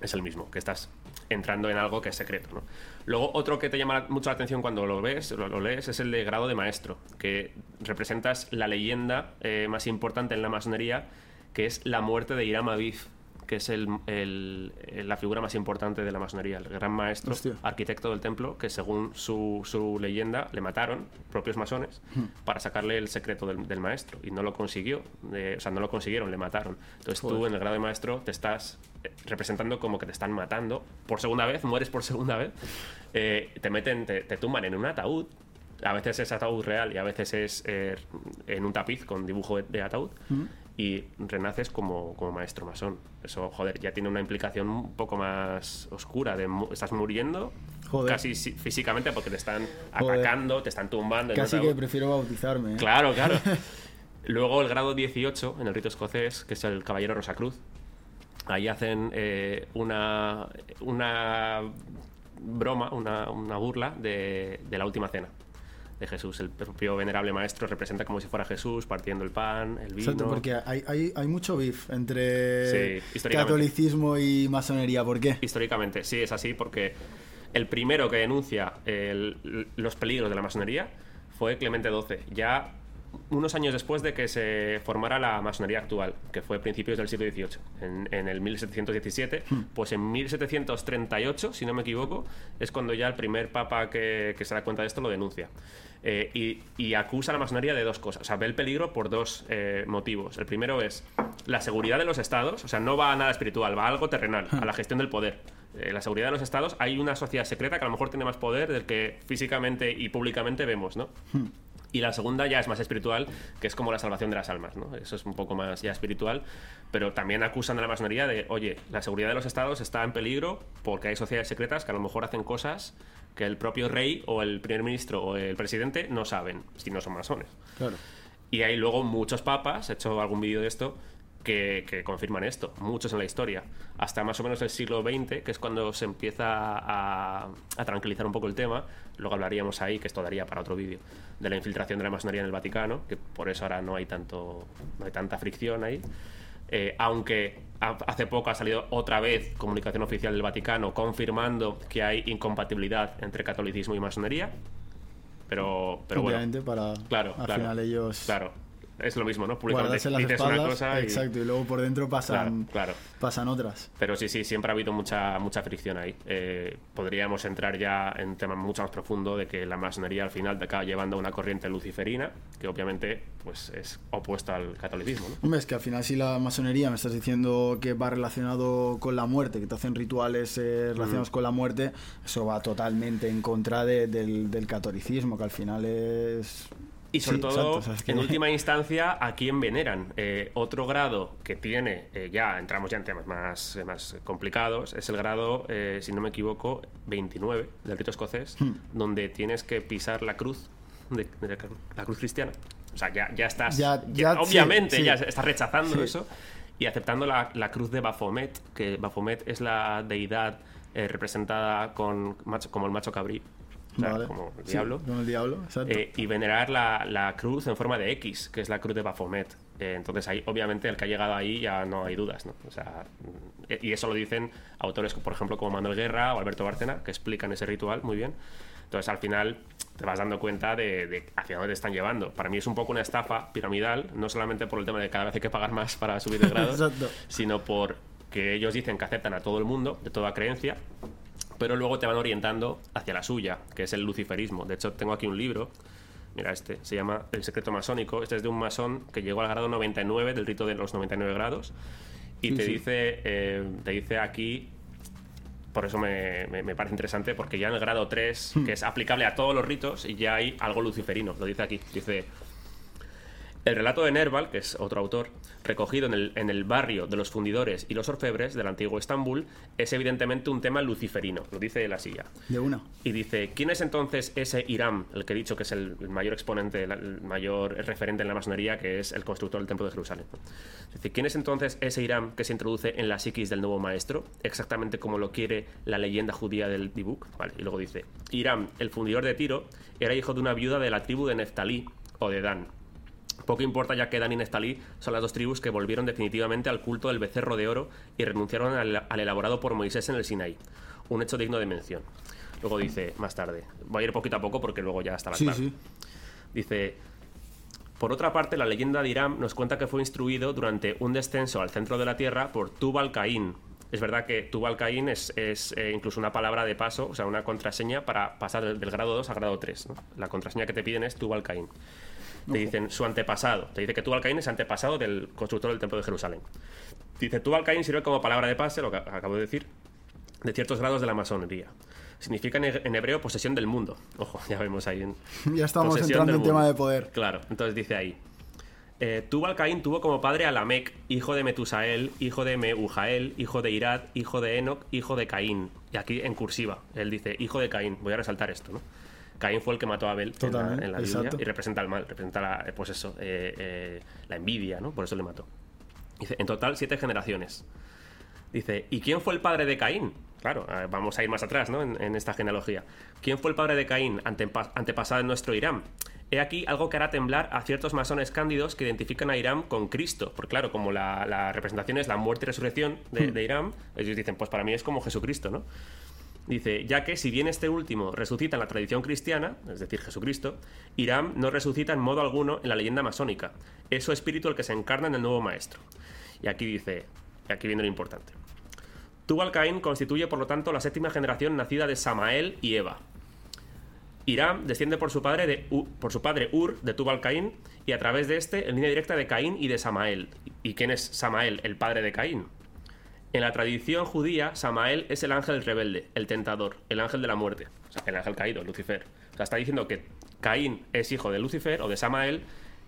A: es el mismo, que estás entrando en algo que es secreto. ¿no? Luego, otro que te llama mucho la atención cuando lo ves, lo, lo lees, es el de grado de maestro, que representas la leyenda eh, más importante en la masonería, que es la muerte de Hiram Abiff, que es el, el- la figura más importante de la masonería, el gran maestro,
B: Hostia.
A: arquitecto del templo, que según su, su leyenda le mataron, propios masones, para sacarle el secreto del, del maestro. Y no lo consiguió, eh, o sea, no lo consiguieron, le mataron. Entonces tú
B: Joder.
A: en el grado de maestro te estás eh, representando como que te están matando por segunda vez, mueres por segunda vez, eh, te meten, te, te tumban en un ataúd. A veces es ataúd real y a veces es eh, en un tapiz con dibujo de, de ataúd. Y renaces como, como maestro masón. Eso, joder, ya tiene una implicación un poco más oscura. De mu- estás muriendo
B: Joder.
A: casi físicamente porque te están
B: Joder.
A: atacando, te están tumbando.
B: Casi que prefiero bautizarme. ¿eh?
A: Claro, claro. Luego el grado 18 en el rito escocés, que es el caballero Rosacruz. Ahí hacen eh, una, una broma, una, una burla de, de la última cena de Jesús. El propio venerable maestro representa como si fuera Jesús partiendo el pan, el vino.
B: Exacto, porque hay, hay, hay mucho beef entre
A: Sí,
B: catolicismo y masonería. ¿Por qué?
A: Históricamente, sí, es así porque el primero que denuncia el- los peligros de la masonería fue Clemente XII, ya unos años después de que se formara la masonería actual, que fue a principios del siglo XVIII, en, en el 1717, pues en 1738, si no me equivoco, es cuando ya el primer papa que, que se da cuenta de esto lo denuncia. Eh, y, y acusa a la masonería de dos cosas. O sea, ve el peligro por dos eh, motivos. El primero es la seguridad de los estados, o sea, no va a nada espiritual, va a algo terrenal, a la gestión del poder. Eh, la seguridad de los estados, hay una sociedad secreta que a lo mejor tiene más poder del que físicamente y públicamente vemos, ¿no? Y la segunda ya es más espiritual, que es como la salvación de las almas, ¿no? Eso es un poco más ya espiritual, pero también acusan a la masonería de, oye, la seguridad de los estados está en peligro porque hay sociedades secretas que a lo mejor hacen cosas que el propio rey o el primer ministro o el presidente no saben si no son masones.
B: Claro.
A: Y hay luego muchos papas, he hecho algún vídeo de esto, que, que confirman esto, muchos en la historia. Hasta más o menos el siglo XX, que es cuando se empieza a, a tranquilizar un poco el tema, luego hablaríamos ahí, que esto daría para otro vídeo, de la infiltración de la masonería en el Vaticano, que por eso ahora no hay, tanto, no hay tanta fricción ahí. Eh, aunque ha- hace poco ha salido otra vez comunicación oficial del Vaticano confirmando que hay incompatibilidad entre catolicismo y masonería. Pero, pero bueno,
B: Obviamente para
A: Claro,
B: al
A: claro.
B: final ellos
A: Claro. Es lo mismo, ¿no?
B: Públicamente las
A: dices
B: espaldas,
A: una cosa y...
B: exacto, y luego por dentro pasan,
A: Claro, claro.
B: pasan otras.
A: Pero sí, sí, siempre ha habido mucha, mucha fricción ahí. Eh, podríamos entrar ya en temas mucho más profundo de que la masonería al final te acaba llevando a una corriente luciferina, que obviamente pues es opuesta al catolicismo, ¿no?
B: Hombre, es que al final si la masonería me estás diciendo que va relacionado con la muerte, que te hacen rituales eh, relacionados con la muerte, eso va totalmente en contra de- del, del catolicismo, que al final es...
A: Y sobre
B: Sí,
A: todo,
B: exacto,
A: en última instancia, a quién veneran. Eh, otro grado que tiene, eh, ya entramos ya en temas más, más complicados, es el grado, eh, si no me equivoco, 29 del rito escocés,
B: Hmm.
A: donde tienes que pisar la cruz, de, de la, la cruz cristiana. O sea, ya, ya estás,
B: Ya-
A: ya-
B: ya-
A: obviamente,
B: sí, sí.
A: ya estás rechazando eso y aceptando la, la cruz de Baphomet, que Baphomet es la deidad eh, representada con macho- como el macho cabrí, o sea,
B: Vale.
A: como el
B: Sí,
A: diablo.
B: el diablo.
A: Eh, y venerar la, la cruz en forma de X, que es la cruz de Baphomet. Eh, entonces, ahí, obviamente, el que ha llegado ahí ya no hay dudas, ¿no? O sea, mm, y eso lo dicen autores, por ejemplo, como Manuel Guerra o Alberto Bárcena, que explican ese ritual muy bien. Entonces, al final, te vas dando cuenta de, de hacia dónde te están llevando. Para mí es un poco una estafa piramidal, no solamente por el tema de cada vez hay que pagar más para subir de grado, sino por que ellos dicen que aceptan a todo el mundo, de toda creencia, pero luego te van orientando hacia la suya, que es el luciferismo. De hecho, tengo aquí un libro, mira este, se llama El secreto masónico. Este es de un masón que llegó al grado 99 del rito de los 99 grados y
B: Sí,
A: te
B: sí.
A: dice eh, te dice aquí por eso me, me- me parece interesante, porque ya en el grado 3,
B: Hmm.
A: que es aplicable a todos los ritos, ya hay algo luciferino. Lo dice aquí. Dice: El relato de Nerval, que es otro autor, recogido en el, en el barrio de los fundidores y los orfebres del antiguo Estambul, es evidentemente un tema luciferino. Lo dice la silla.
B: De una.
A: Y dice, ¿quién es entonces ese Irán, el que he dicho que es el, mayor exponente, el, mayor referente en la masonería, que es el constructor del Templo de Jerusalén? Dice, ¿quién es entonces ese Irán que se introduce en la psiquis del nuevo maestro, exactamente como lo quiere la leyenda judía del Dibuk? Vale, y luego dice, Irán, el fundidor de Tiro, era hijo de una viuda de la tribu de Neftalí o de Dan. Poco importa ya que Dan y Neftalí son las dos tribus que volvieron definitivamente al culto del becerro de oro y renunciaron al, al elaborado por Moisés en el Sinaí. Un hecho digno de mención. Luego dice, más tarde, voy a ir poquito a poco porque luego ya está la
B: Sí,
A: clave.
B: sí.
A: Dice, por otra parte, la leyenda de Irán nos cuenta que fue instruido durante un descenso al centro de la Tierra por Tubal Caín. Es verdad que Tubal Caín es, es, eh, incluso una palabra de paso, o sea, una contraseña para pasar del, del grado 2 al grado 3. ¿no? La contraseña que te piden es Tubal Caín. Te dicen su antepasado. Te dice que Tubal Caín es antepasado del constructor del Templo de Jerusalén. Dice, Tubal Caín sirve como palabra de pase, lo que acabo de decir, de ciertos grados de la masonería. Significa en he- en hebreo posesión del mundo. Ojo, ya vemos ahí
B: Ya estamos entrando en tema de poder.
A: Claro, entonces dice ahí. Eh, Tubal Caín tuvo como padre a Lamec, hijo de Metusael, hijo de Meujael, hijo de Irad, hijo de Enoch, hijo de Caín. Y aquí en cursiva, él dice, hijo de Caín. Voy a resaltar esto, ¿no? Caín fue el que mató a Abel en la, en la Biblia y representa el mal, representa la, eh, pues eso, eh, eh, la envidia, ¿no? Por eso le mató. Dice, en total, siete generaciones. Dice, ¿y quién fue el padre de Caín? Claro, vamos a ir más atrás, ¿no? En, en esta genealogía. ¿Quién fue el padre de Caín antepa- antepasado en nuestro Irán? He aquí algo que hará temblar a ciertos masones cándidos que identifican a Irán con Cristo. Porque claro, como la, la representación es la muerte y resurrección de, de Irán, ellos dicen, pues para mí es como Jesucristo, ¿no? Dice, ya que si bien este último resucita en la tradición cristiana, es decir, Jesucristo, Irán no resucita en modo alguno en la leyenda masónica. Es su espíritu el que se encarna en el nuevo maestro. Y aquí dice, y aquí viene lo importante. Tubal Caín constituye, por lo tanto, la séptima generación nacida de Samael y Eva. Irán desciende por su padre, de por su padre Ur de Tubal Caín y a través de este en línea directa de Caín y de Samael. ¿Y quién es Samael, el padre de Caín? En la tradición judía, Samael es el ángel rebelde, el tentador, el ángel de la muerte, o sea, el ángel caído, Lucifer. O sea, está diciendo que Caín es hijo de Lucifer o de Samael,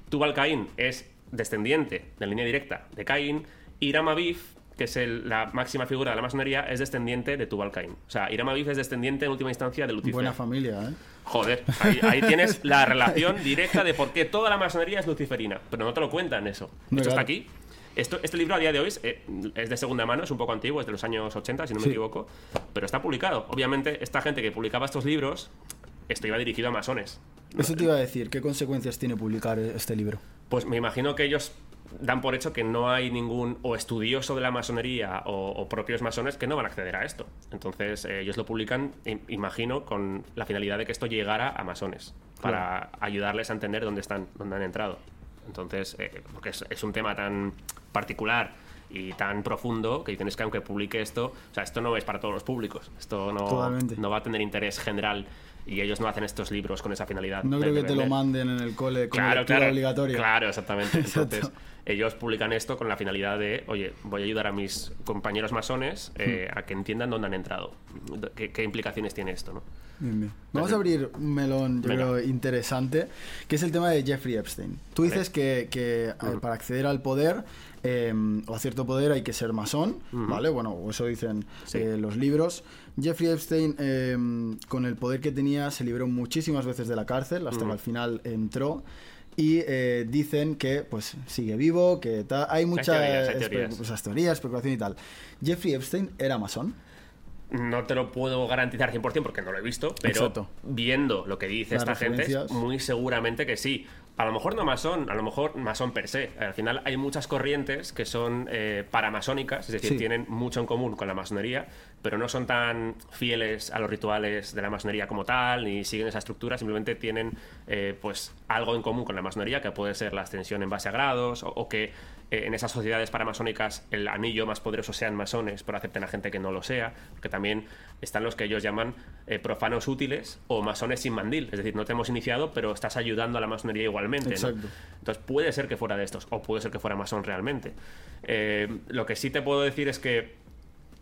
A: Tubal Caín es descendiente de línea directa de Caín, Iram Aviv, que es el- la máxima figura de la masonería, es descendiente de Tubal Caín. O sea, Iram Aviv es descendiente en última instancia de Lucifer.
B: Buena familia, ¿eh?
A: Joder, ahí, ahí tienes la relación directa de por qué toda la masonería es luciferina. Pero no te lo cuentan eso. Esto está aquí. Esto, este libro a día de hoy es, eh, es de segunda mano, es un poco antiguo, es de los años 80, si no me
B: Sí.
A: equivoco. Pero está publicado. Obviamente, esta gente que publicaba estos libros, esto iba dirigido a masones.
B: Eso te iba a decir, ¿qué consecuencias tiene publicar este libro?
A: Pues me imagino que ellos dan por hecho que no hay ningún o estudioso de la masonería o, o propios masones que no van a acceder a esto. Entonces eh, ellos lo publican, im- imagino, con la finalidad de que esto llegara a masones, para ayudarles a entender dónde están, dónde han entrado. Entonces, eh, porque es, es un tema tan particular y tan profundo que dicen es que aunque publique esto, o sea, esto no es para todos los públicos, esto no,
B: Totalmente.
A: no va a tener interés general y ellos no hacen estos libros con esa finalidad.
B: No creo que te lo manden en el cole como
A: Claro,
B: lectura
A: claro,
B: obligatoria.
A: Claro, exactamente. Entonces, ellos publican esto con la finalidad de, oye, voy a ayudar a mis compañeros masones eh,
B: Hmm.
A: a que entiendan dónde han entrado, qué, qué implicaciones tiene esto, ¿no?
B: Bien, bien. Vamos a abrir un melón, yo creo, interesante, que es el tema de Jeffrey Epstein. Tú
A: Vale.
B: dices que, que, eh, para acceder al poder eh, o a cierto poder hay que ser masón, ¿vale? Bueno, eso dicen
A: Sí.
B: eh, los libros. Jeffrey Epstein, eh, con el poder que tenía, se libró muchísimas veces de la cárcel hasta que al final entró. Y eh, dicen que pues sigue vivo, que hay muchas
A: teorías, hay teorías.
B: pues, teorías, especulación y tal. Jeffrey Epstein era masón.
A: No te lo puedo garantizar 100% porque no lo he visto, pero
B: Exacto.
A: viendo lo que dice
B: Las
A: esta gente, muy seguramente que sí. A lo mejor no masón, a lo mejor masón per se. Al final hay muchas corrientes que son eh, paramasónicas, es decir,
B: Sí.
A: tienen mucho en común con la masonería, pero no son tan fieles a los rituales de la masonería como tal, ni siguen esa estructura, simplemente tienen eh, pues algo en común con la masonería, que puede ser la ascensión en base a grados, o, o que eh, en esas sociedades paramasónicas el anillo más poderoso sean masones, pero acepten a gente que no lo sea, porque también están los que ellos llaman eh, profanos útiles o masones sin mandil, es decir, no te hemos iniciado, pero estás ayudando a la masonería igualmente. Entonces puede ser que fuera de estos, o puede ser que fuera masón realmente. Lo que sí te puedo decir es que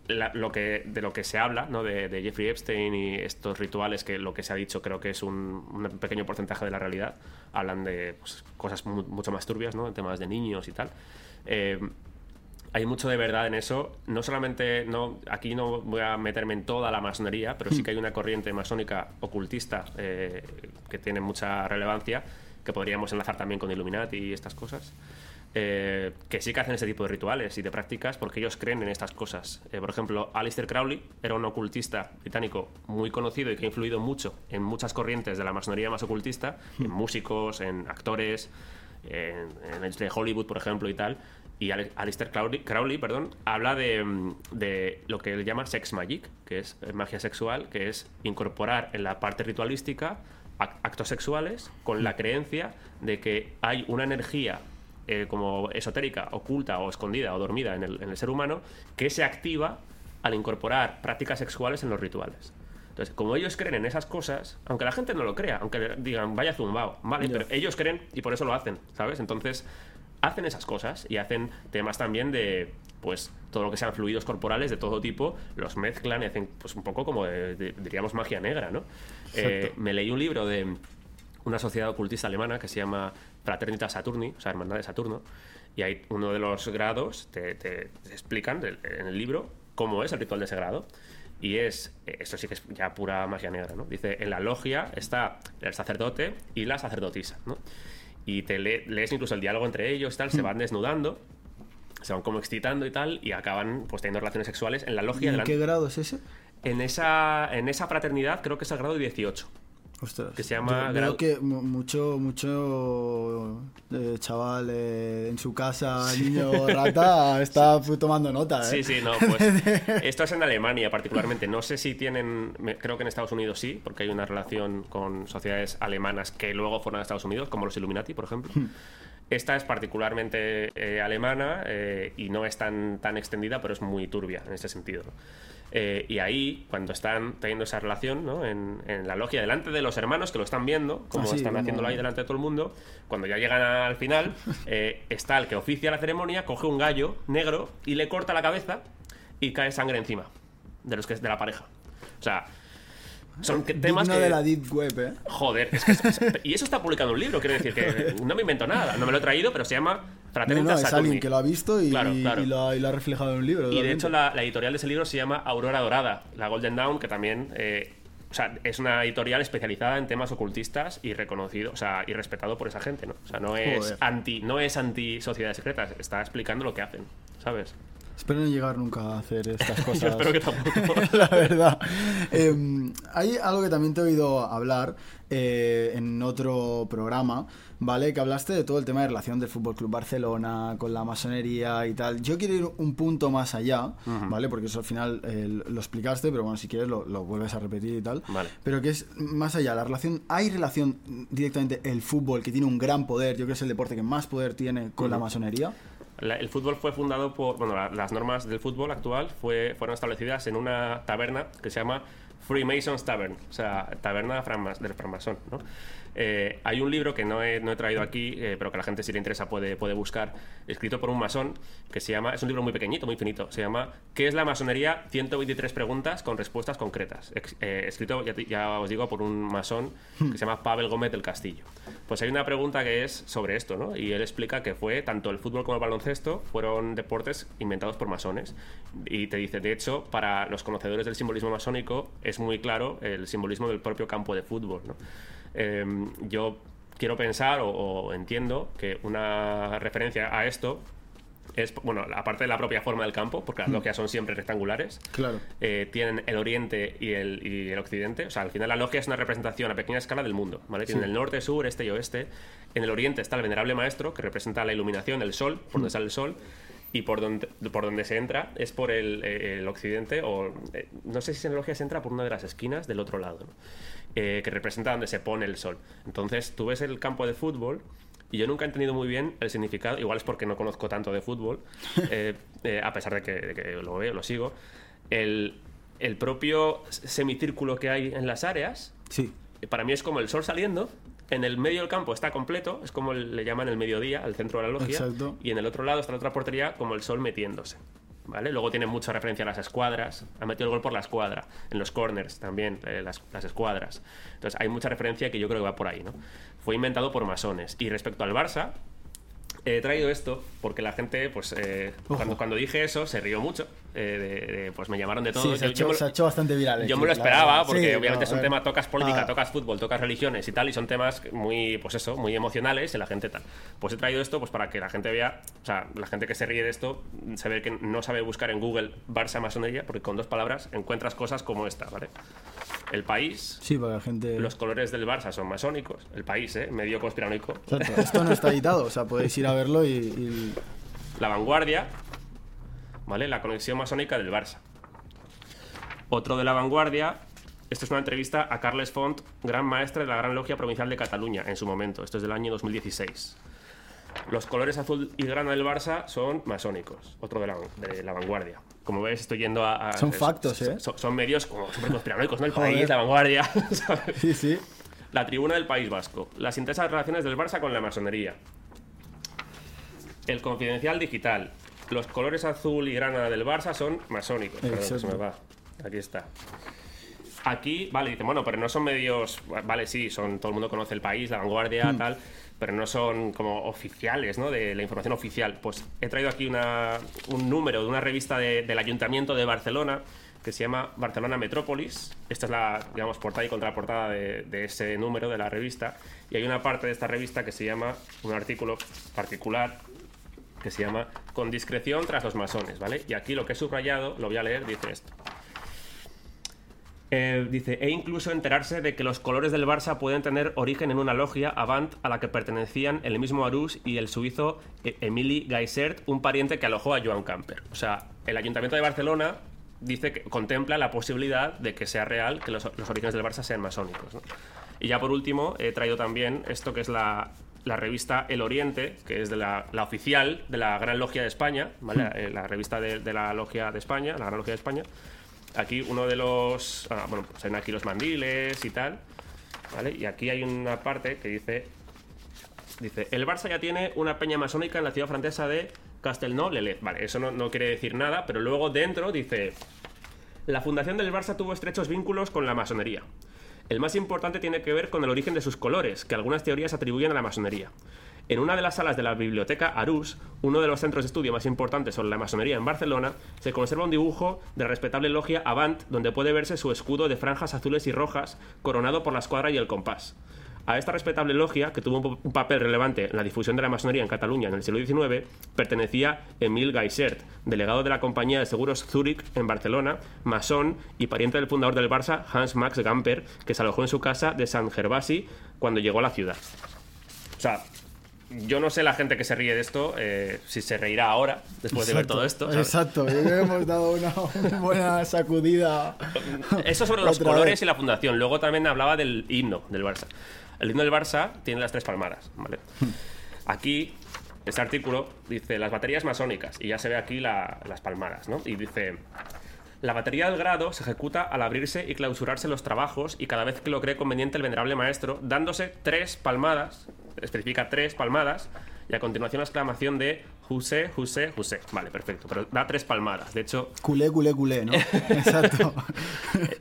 A: la- lo que, de lo que se habla, ¿no? de, de Jeffrey Epstein y estos rituales, que lo que se ha dicho creo que es un, un pequeño porcentaje de la realidad, hablan de pues, cosas mu- mucho más turbias, ¿no? temas de niños y tal. Eh, hay mucho de verdad en eso. No solamente, no, aquí no voy a meterme en toda la masonería, pero sí que hay una corriente masónica ocultista eh, que tiene mucha relevancia, que podríamos enlazar también con Illuminati y estas cosas. Eh, que sí que hacen ese tipo de rituales y de prácticas porque ellos creen en estas cosas. Eh, por ejemplo, Aleister Crowley era un ocultista británico muy conocido y que ha influido mucho en muchas corrientes de la masonería más ocultista, en músicos, en actores, en, en el de Hollywood, por ejemplo, y tal. Y Aleister Crowley, Crowley, perdón, habla de, mm, de lo que él llama sex magic, que es eh, magia sexual, que es incorporar en la parte ritualística ac- actos sexuales con la creencia de que hay una energía eh, como esotérica, oculta o escondida o dormida en el, en el ser humano que se activa al incorporar prácticas sexuales en los rituales. Entonces, como ellos creen en esas cosas, aunque la gente no lo crea, aunque digan vaya zumbao, ¿vale? Pero ellos creen y por eso lo hacen, ¿sabes? Entonces, hacen esas cosas y hacen temas también de, pues, todo lo que sean fluidos corporales de todo tipo, los mezclan y hacen, pues, un poco como, de- de- diríamos, magia negra, ¿no? Eh, me leí un libro de una sociedad ocultista alemana que se llama Fraternitas Saturni, o sea, Hermandad de Saturno, y hay uno de los grados, te, te- te explican en el libro cómo es el ritual de ese grado. Y es, esto sí que es ya pura magia negra, ¿no? Dice, en la logia está el sacerdote y la sacerdotisa, ¿no? Y te le- lees incluso el diálogo entre ellos y tal, se van desnudando, se van como excitando y tal, y acaban pues teniendo relaciones sexuales en la
B: ¿Y
A: logia.
B: en
A: delante-
B: qué grado es ese?
A: en, esa, en esa fraternidad creo que es el grado 18.
B: Ostras.
A: Que se llama
B: Yo Veo que mu- mucho, mucho eh, chaval eh, en su casa, niño rata, está fu- tomando nota, ¿eh?
A: Sí, sí, no, pues esto es en Alemania particularmente. No sé si tienen, me- creo que en Estados Unidos sí, porque hay una relación con sociedades alemanas que luego fueron a Estados Unidos, como los Illuminati, por ejemplo. Esta es particularmente eh, alemana eh, y no es tan, tan extendida, pero es muy turbia en ese sentido. Eh, y ahí, cuando están teniendo esa relación ¿no? en, en la logia, delante de los hermanos que lo están viendo, como
B: Ah, sí,
A: están
B: como-
A: haciéndolo ahí delante de todo el mundo, cuando ya llegan al final, eh, está el que oficia la ceremonia, coge un gallo negro y le corta la cabeza y cae sangre encima de los que de la pareja. O sea, son que- temas
B: Digno
A: que
B: de la Deep Web, ¿eh?
A: Joder, es que es- y eso está publicado en un libro, quiero decir que no me invento nada, no me lo he traído, pero se llama
B: No,
A: Fraternitas
B: no, es
A: Saturni.
B: alguien que lo ha visto y,
A: Claro, claro.
B: y lo, ha, y lo ha reflejado en un libro.
A: Y de hecho la, la editorial de ese libro se llama Aurora Dorada, la Golden Dawn, que también eh, o sea, es una editorial especializada en temas ocultistas y reconocido, o sea, y respetado por esa gente, ¿no? O sea, no es
B: Joder.
A: anti, no es anti sociedades secretas, está explicando lo que hacen, ¿sabes?
B: Espero no llegar nunca a hacer estas cosas.
A: Yo espero que tampoco.
B: la verdad. Eh, hay algo que también te he oído hablar eh, en otro programa, ¿vale? Que hablaste de todo el tema de relación del Fútbol Club Barcelona con la masonería y tal. Yo quiero ir un punto más allá, ¿vale? Porque eso al final eh, lo explicaste, pero bueno, si quieres lo, lo vuelves a repetir y tal.
A: Vale.
B: Pero que es más allá, la relación. ¿Hay relación directamente el fútbol, que tiene un gran poder, yo creo que es el deporte que más poder tiene con la masonería?
A: El fútbol fue fundado por. Bueno, la- las normas del fútbol actual fue, fueron establecidas en una taberna que se llama Freemasons Tavern, o sea, taberna del francmasón, ¿no? Eh, hay un libro que no he, no he traído aquí, eh, pero que a la gente si le interesa puede, puede buscar, escrito por un masón, que se llama, es un libro muy pequeñito, muy finito, se llama ¿Qué es la masonería? 123 preguntas con respuestas concretas. Ex- eh, escrito, ya, ya os digo, por un masón que se llama Pavel Gómez del Castillo. Pues hay una pregunta que es sobre esto, ¿no? Y él explica que fue tanto el fútbol como el baloncesto fueron deportes inventados por masones. Y te dice, de hecho, para los conocedores del simbolismo masónico es muy claro el simbolismo del propio campo de fútbol, ¿no? Eh, yo quiero pensar o, o entiendo que una referencia a esto es, bueno, aparte de la propia forma del campo, porque las logias son siempre rectangulares,
B: Claro.
A: eh, tienen el oriente y el, y el occidente. O sea, al final la logia es una representación a pequeña escala del mundo. ¿vale? Tienen el norte, sur, este y oeste. En el oriente está el venerable maestro, que representa la iluminación, el sol, por donde sale el sol. Y por donde, por donde se entra es por el, eh, el occidente, o eh, no sé si en logia se entra por una de las esquinas del otro lado, ¿no? Eh, que representa donde se pone el sol. Entonces tú ves el campo de fútbol y yo nunca he entendido muy bien el significado, igual es porque no conozco tanto de fútbol, eh, eh, a pesar de que, de que lo veo, lo sigo. El, el propio semicírculo que hay en las áreas,
B: Sí.
A: eh, para mí es como el sol saliendo, en el medio del campo está completo, es como le llaman el mediodía, al centro de la logia,
B: Exacto.
A: y en el otro lado está la otra portería como el sol metiéndose. ¿Vale? Luego tiene mucha referencia a las escuadras. Ha metido el gol por la escuadra. En los corners también, eh, las, las escuadras. Entonces hay mucha referencia que yo creo que va por ahí, ¿no? Fue inventado por masones. Y respecto al Barça, he traído esto porque la gente, pues, eh, cuando, cuando dije eso, se rió mucho. eh, de- de- pues me llamaron de todo.
B: Sí, se ha,
A: Yo- yo
B: hecho,
A: me lo-
B: se ha hecho bastante viral.
A: yo me lo
B: clip, la
A: esperaba, porque
B: Sí,
A: obviamente
B: no,
A: es un
B: a ver.
A: tema, tocas política,
B: Ah,
A: tocas fútbol, tocas religiones y tal, y son temas muy, pues eso, muy emocionales y la gente tal. Pues he traído esto pues para que la gente vea, o sea, la gente que se ríe de esto, se ve que no sabe buscar en Google Barça masonería, porque con dos palabras encuentras cosas como esta, ¿vale? El país,
B: Sí, para la gente.
A: los colores del Barça son masónicos, el país, ¿eh? Medio conspiranoico.
B: Exacto. Esto no está editado, o sea, podéis ir a verlo y. y-
A: La vanguardia, ¿vale? La conexión masónica del Barça. Otro de la vanguardia, esto es una entrevista a Carles Font, gran maestre de la Gran Logia Provincial de Cataluña en su momento, esto es del año 2016. Los colores azul y grana del Barça son masónicos, otro de la, de la vanguardia. Como ves, estoy yendo a... a-
B: Son
A: es-
B: factos, ¿eh?
A: Son, son medios como súper conspiranoicos, ¿no? El
B: Joder.
A: país, la vanguardia, ¿sabes?
B: Sí, sí.
A: La tribuna del País Vasco. Las intensas relaciones del Barça con la masonería. El confidencial digital. Los colores azul y grana del Barça son masónicos. Perdón, que se me va. Aquí está. Aquí, vale, dicen, bueno, pero no son medios, vale, sí, son, todo el mundo conoce el país, la vanguardia,
B: Hmm.
A: tal, pero no son como oficiales, ¿no? De la información oficial. Pues he traído aquí una- un número de una revista de- del Ayuntamiento de Barcelona que se llama Barcelona Metrópolis. Esta es la, digamos, portada y contraportada de, de ese número de la revista. Y hay una parte de esta revista que se llama, un artículo particular, que se llama Con discreción tras los masones, ¿vale? Y aquí lo que he subrayado, lo voy a leer, dice esto. Eh, dice, e incluso enterarse de que los colores del Barça pueden tener origen en una logia Avant a la que pertenecían el mismo Arús y el suizo eh, Emili Gaisert, un pariente que alojó a Joan Camper. O sea, el Ayuntamiento de Barcelona dice que contempla la posibilidad de que sea real que los, los orígenes del Barça sean masónicos. ¿no? Y ya por último, he traído también esto que es la, la revista El Oriente, que es de la, la oficial de la Gran Logia de España, ¿vale? Eh, la revista de, de la Logia de España, la Gran Logia de España. Aquí uno de los. ah, bueno, pues hay aquí los mandiles y tal. ¿Vale? Y aquí hay una parte que dice. Dice: El Barça ya tiene una peña masónica en la ciudad francesa de Castelnau-le-Lez. Vale, eso no, no quiere decir nada, pero luego dentro dice: La fundación del Barça tuvo estrechos vínculos con la masonería. El más importante tiene que ver con el origen de sus colores, que algunas teorías atribuyen a la masonería. En una de las salas de la biblioteca Arús, uno de los centros de estudio más importantes sobre la masonería en Barcelona, se conserva un dibujo de la respetable logia Avant, donde puede verse su escudo de franjas azules y rojas, coronado por la escuadra y el compás. A esta respetable logia, que tuvo un, papel relevante en la difusión de la masonería en Cataluña en el siglo XIX, pertenecía Emil Gaisert, delegado de la compañía de seguros Zurich en Barcelona, masón y pariente del fundador del Barça, Hans Max Gamper, que se alojó en su casa de San Gervasi cuando llegó a la ciudad. O sea, yo no sé la gente que se ríe de esto, eh, si se reirá ahora, después de ver todo esto. ¿sabes?
B: Exacto, yo creo que hemos dado una, una buena sacudida.
A: Eso sobre los colores
B: vez.
A: y la fundación. Luego también hablaba del himno del Barça. El himno del Barça tiene las tres palmadas, ¿vale? Aquí, este artículo dice las baterías masónicas, y ya se ve aquí la- las palmadas, ¿no? Y dice... La batería del grado se ejecuta al abrirse y clausurarse los trabajos y cada vez que lo cree conveniente el venerable maestro, dándose tres palmadas, especifica tres palmadas, y a continuación la exclamación de José, José, José. Vale, perfecto, pero da tres palmadas. De hecho,
B: Culé, culé, culé, ¿no? Exacto.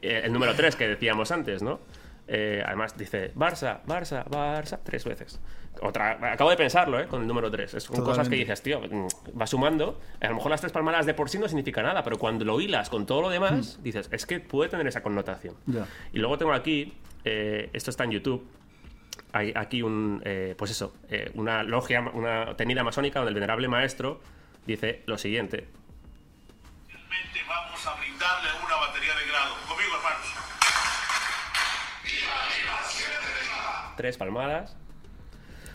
A: eh, el número 3 que decíamos antes, ¿no? Eh, además dice Barça, Barça, Barça, tres veces. Otra, acabo de pensarlo, ¿eh? Con el número 3. Son cosas que
B: Totalmente.
A: dices, tío, mm, va sumando. A lo mejor las tres palmadas de por sí no significa nada, pero cuando lo hilas con todo lo demás, dices, es que puede tener esa connotación.
B: Ya.
A: Y luego tengo aquí, eh, esto está en YouTube, hay aquí un, eh, pues eso, eh, una logia, una tenida masónica donde el venerable maestro dice lo siguiente.
C: Finalmente vamos a brindarle una batería de grado. Conmigo, hermanos.
A: Tres palmadas,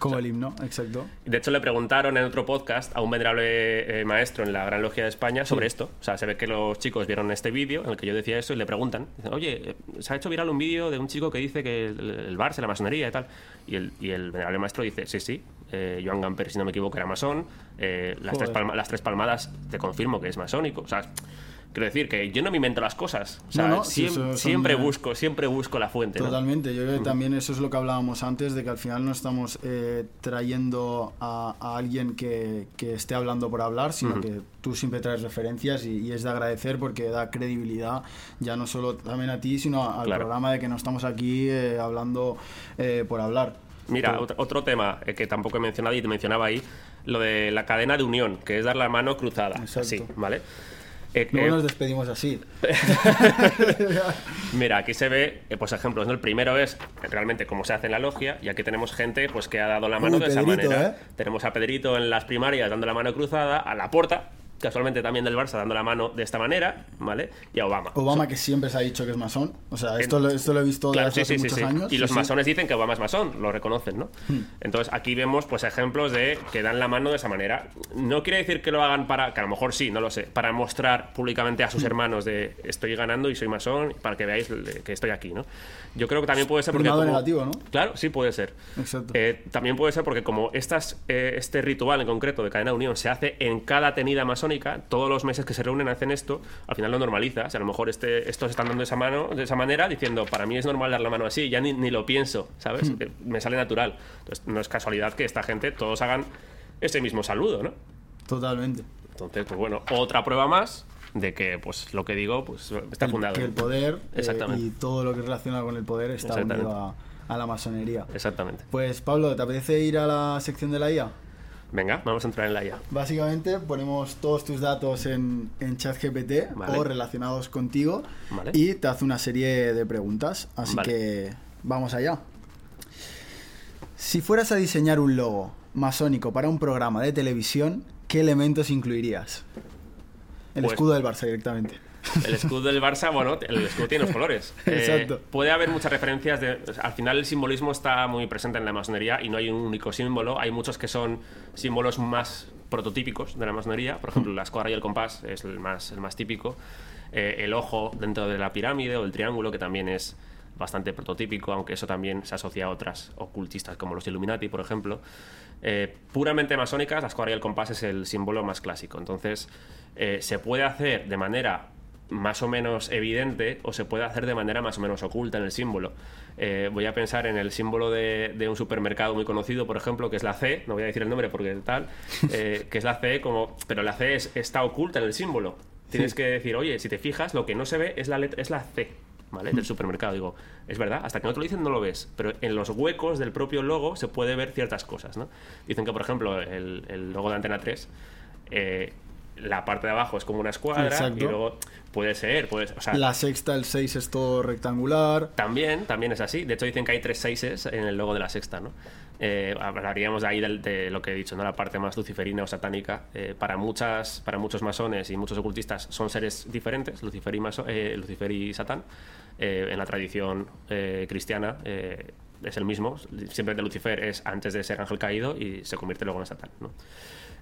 B: Como el himno, exacto.
A: De hecho, le preguntaron en otro podcast a un venerable eh, maestro en la Gran Logia de España sobre esto. O sea, se ve que los chicos vieron este vídeo en el que yo decía eso y le preguntan. Dicen, Oye, eh, se ha hecho viral un vídeo de un chico que dice que el, el Barça, la masonería y tal. Y el, y el venerable maestro dice, sí, sí, eh, Joan Gamper, si no me equivoco, era masón. eh, las, tres palma- las tres palmadas te confirmo que es masónico. O sea, quiero decir que yo no me invento las cosas. O sea,
B: No, no, sí,
A: siempre busco, siempre busco la fuente. ¿no?
B: Totalmente, yo creo que también eso es lo que hablábamos antes, de que al final no estamos eh, trayendo a, a alguien que, que esté hablando por hablar, sino que tú siempre traes referencias y, y es de agradecer porque da credibilidad ya no solo también a ti, sino al
A: Claro.
B: programa de que no estamos aquí eh, hablando eh, por hablar.
A: Mira, otro, otro tema eh, que tampoco he mencionado y te mencionaba ahí, lo de la cadena de unión, que es dar la mano cruzada.
B: Exacto.
A: Así, ¿vale? Eh,
B: Luego
A: eh,
B: nos despedimos así.
A: mira, aquí se ve, eh, pues ejemplos, ¿no? El primero es realmente cómo se hace en la logia, y aquí tenemos gente pues que ha dado la mano
B: Uy,
A: de esa manera.
B: ¿eh?
A: Tenemos a Pedrito en las primarias dando la mano cruzada, a la porta, casualmente también del Barça dando la mano de esta manera, ¿vale? Y a Obama.
B: Obama que siempre se ha dicho que es masón, o sea, esto, lo, esto lo he visto
A: Claro,
B: desde
A: sí,
B: hace
A: sí,
B: muchos
A: sí.
B: años.
A: Y los masones dicen que Obama es masón, lo reconocen, ¿no? Entonces aquí vemos pues ejemplos de que dan la mano de esa manera. No quiere decir que lo hagan para, que a lo mejor sí, no lo sé, para mostrar públicamente a sus hermanos de estoy ganando y soy masón, para que veáis que estoy aquí, ¿no? Yo creo que también puede ser porque... como-
B: negativo, ¿no?
A: Claro, sí puede ser.
B: Exacto.
A: Eh, también puede ser porque como estas, eh, este ritual en concreto de cadena de unión se hace en cada tenida masónica, todos los meses que se reúnen hacen esto, al final lo normalizas. A lo mejor este, estos están dando esa mano de esa manera diciendo, para mí es normal dar la mano así, ya ni, ni lo pienso, ¿sabes? Eh, Me sale natural. Entonces no es casualidad que esta gente todos hagan este mismo saludo, ¿no?
B: Totalmente.
A: Entonces, pues bueno, otra prueba más de que, pues lo que digo, pues está
B: El-
A: fundado.
B: que el poder eh,
A: Exactamente.
B: y todo lo que relaciona con el poder está unido a, a la masonería.
A: Exactamente.
B: Pues Pablo, ¿te apetece ir a la sección de la IA?
A: Venga, vamos a entrar en la IA.
B: Básicamente ponemos todos tus datos en, en ChatGPT
A: Vale.
B: o relacionados contigo
A: Vale.
B: y te hace una serie de preguntas. Así
A: Vale.
B: que vamos allá. Si fueras a diseñar un logo masónico para un programa de televisión, ¿qué elementos incluirías? El
A: Pues-
B: escudo del Barça directamente.
A: El escudo del Barça, bueno, el escudo tiene los colores. Eh,
B: Exacto.
A: puede haber muchas referencias. De, o sea, al final, el simbolismo está muy presente en la masonería y no hay un único símbolo. Hay muchos que son símbolos más prototípicos de la masonería. Por ejemplo, la escuadra y el compás es el más, el más típico. Eh, el ojo dentro de la pirámide o el triángulo, que también es bastante prototípico, aunque eso también se asocia a otras ocultistas como los Illuminati, por ejemplo. Eh, puramente masónicas, la escuadra y el compás es el símbolo más clásico. Entonces, eh, se puede hacer de manera más o menos evidente o se puede hacer de manera más o menos oculta en el símbolo. Eh, voy a pensar en el símbolo de, de un supermercado muy conocido, por ejemplo, que es la C, no voy a decir el nombre porque tal, eh, que es la C, como, pero la C es- está oculta en el símbolo. Tienes
B: Sí.
A: que decir, oye, si te fijas, lo que no se ve es la, letra, es la C. ¿Vale? Del supermercado, digo, es verdad, hasta que no te lo dicen no lo ves, pero en los huecos del propio logo se puede ver ciertas cosas, ¿no? Dicen que, por ejemplo, el, el logo de Antena 3 eh, la parte de abajo es como una escuadra
B: Exacto.
A: y luego puede ser, puede, o sea,
B: La sexta, el 6 es todo rectangular.
A: también, también es así. De hecho, dicen que hay tres seises en el logo de la sexta, ¿no? Eh, hablaríamos de ahí de, lo que he dicho, ¿no? La parte más luciferina o satánica. Eh, para, muchas, para muchos masones y muchos ocultistas son seres diferentes, Lucifer y, maso- eh, Lucifer y Satán. En la tradición cristiana es el mismo. Siempre de Lucifer es antes de ser ángel caído y se convierte luego en Satán, ¿no?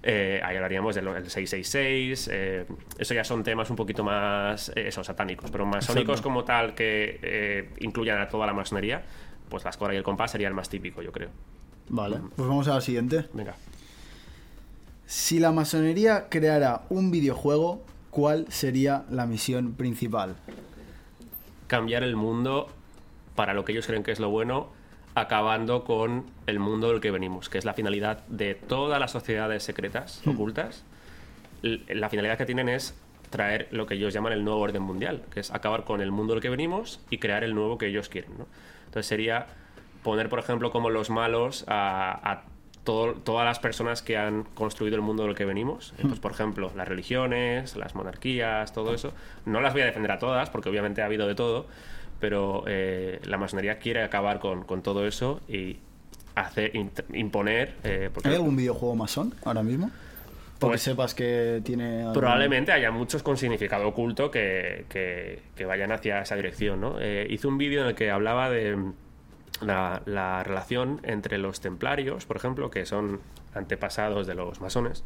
A: Eh, ahí hablaríamos del del 666. eh, eso ya son temas un poquito más eh, eso, satánicos, pero masónicos como tal que eh, incluyan a toda la masonería, pues la escuadra y el compás sería el más típico, yo creo.
B: Vale, pues vamos a la siguiente.
A: Venga.
B: Si la masonería creara un videojuego, ¿cuál sería la misión principal?
A: Cambiar el mundo para lo que ellos creen que es lo bueno, acabando con el mundo del que venimos, que es la finalidad de todas las sociedades secretas, ocultas. L- La finalidad que tienen es traer lo que ellos llaman el nuevo orden mundial, que es acabar con el mundo del que venimos y crear el nuevo que ellos quieren. ¿no? Entonces sería poner, por ejemplo, como los malos a, a todo- todas las personas que han construido el mundo del que venimos. Pues, por ejemplo, las religiones, las monarquías, todo eso. No las voy a defender a todas, porque obviamente ha habido de todo, pero eh, la masonería quiere acabar con, con todo eso y hacer, imponer... eh, porque
B: ¿Hay algún videojuego masón ahora mismo? Porque
A: Pues-
B: sepas que tiene... algún-
A: Probablemente haya muchos con significado oculto que, que- que vayan hacia esa dirección. ¿no? Eh, hice un vídeo en el que hablaba de mm, la, la relación entre los templarios, por ejemplo, que son antepasados de los masones,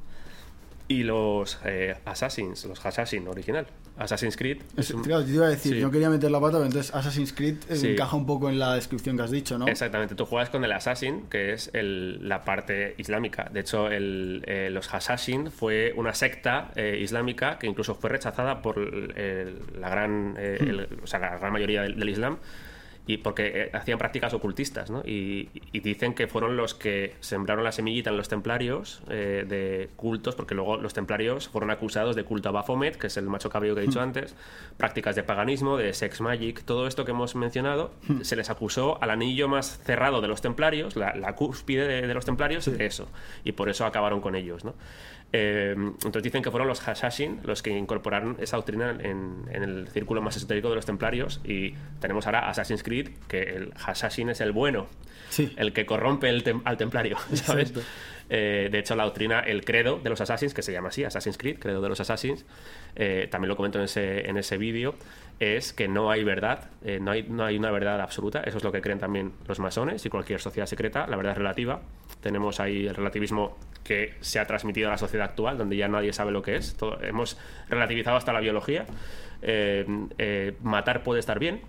A: y los eh, assassins, los assassin original. Assassin's Creed
B: Es-
A: es un-
B: claro, te iba a decir,
A: Sí.
B: no quería meter la pata, pero entonces Assassin's Creed eh,
A: Sí.
B: encaja un poco en la descripción que has dicho, ¿no?
A: Exactamente, tú juegas con el Assassin, que es el- la parte islámica. De hecho, el- eh, los Assassin fue una secta eh, islámica que incluso fue rechazada por el- la, gran, eh, el- o sea, la gran mayoría del, del Islam. Y porque eh, hacían prácticas ocultistas, ¿no? Y, y dicen que fueron los que sembraron la semillita en los templarios eh, de cultos, porque luego los templarios fueron acusados de culto a Baphomet, que es el macho cabello que he dicho antes, prácticas de paganismo, de sex magic, todo esto que hemos mencionado, se les acusó al anillo más cerrado de los templarios, la, la cúspide de, de los templarios, de eso. Y por eso acabaron con ellos, ¿no? Eh, entonces dicen que fueron los Hashashin los que incorporaron esa doctrina en, en el círculo más esotérico de los templarios y tenemos ahora Assassin's Creed, que el Hashashin es el bueno,
B: Sí.
A: el que corrompe el tem- al templario, ¿sabes? Eh, de hecho, la doctrina, el credo de los Assassins, que se llama así, Assassin's Creed, credo de los Assassins, eh, también lo comento en ese, en ese vídeo, es que no hay verdad, no, hay, no hay una verdad absoluta, eso es lo que creen también los masones y cualquier sociedad secreta, la verdad es relativa. Tenemos ahí el relativismo que se ha transmitido a la sociedad actual, donde ya nadie sabe lo que es, Todo- hemos relativizado hasta la biología. Eh, eh, matar puede estar bien,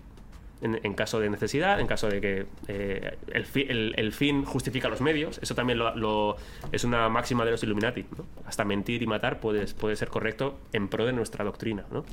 A: en, en caso de necesidad, en caso de que eh, el, fi- el- el fin justifica los medios. Eso también lo, lo- es una máxima de los Illuminati. ¿no? Hasta mentir y matar puede, puede ser correcto en pro de nuestra doctrina. ¿no?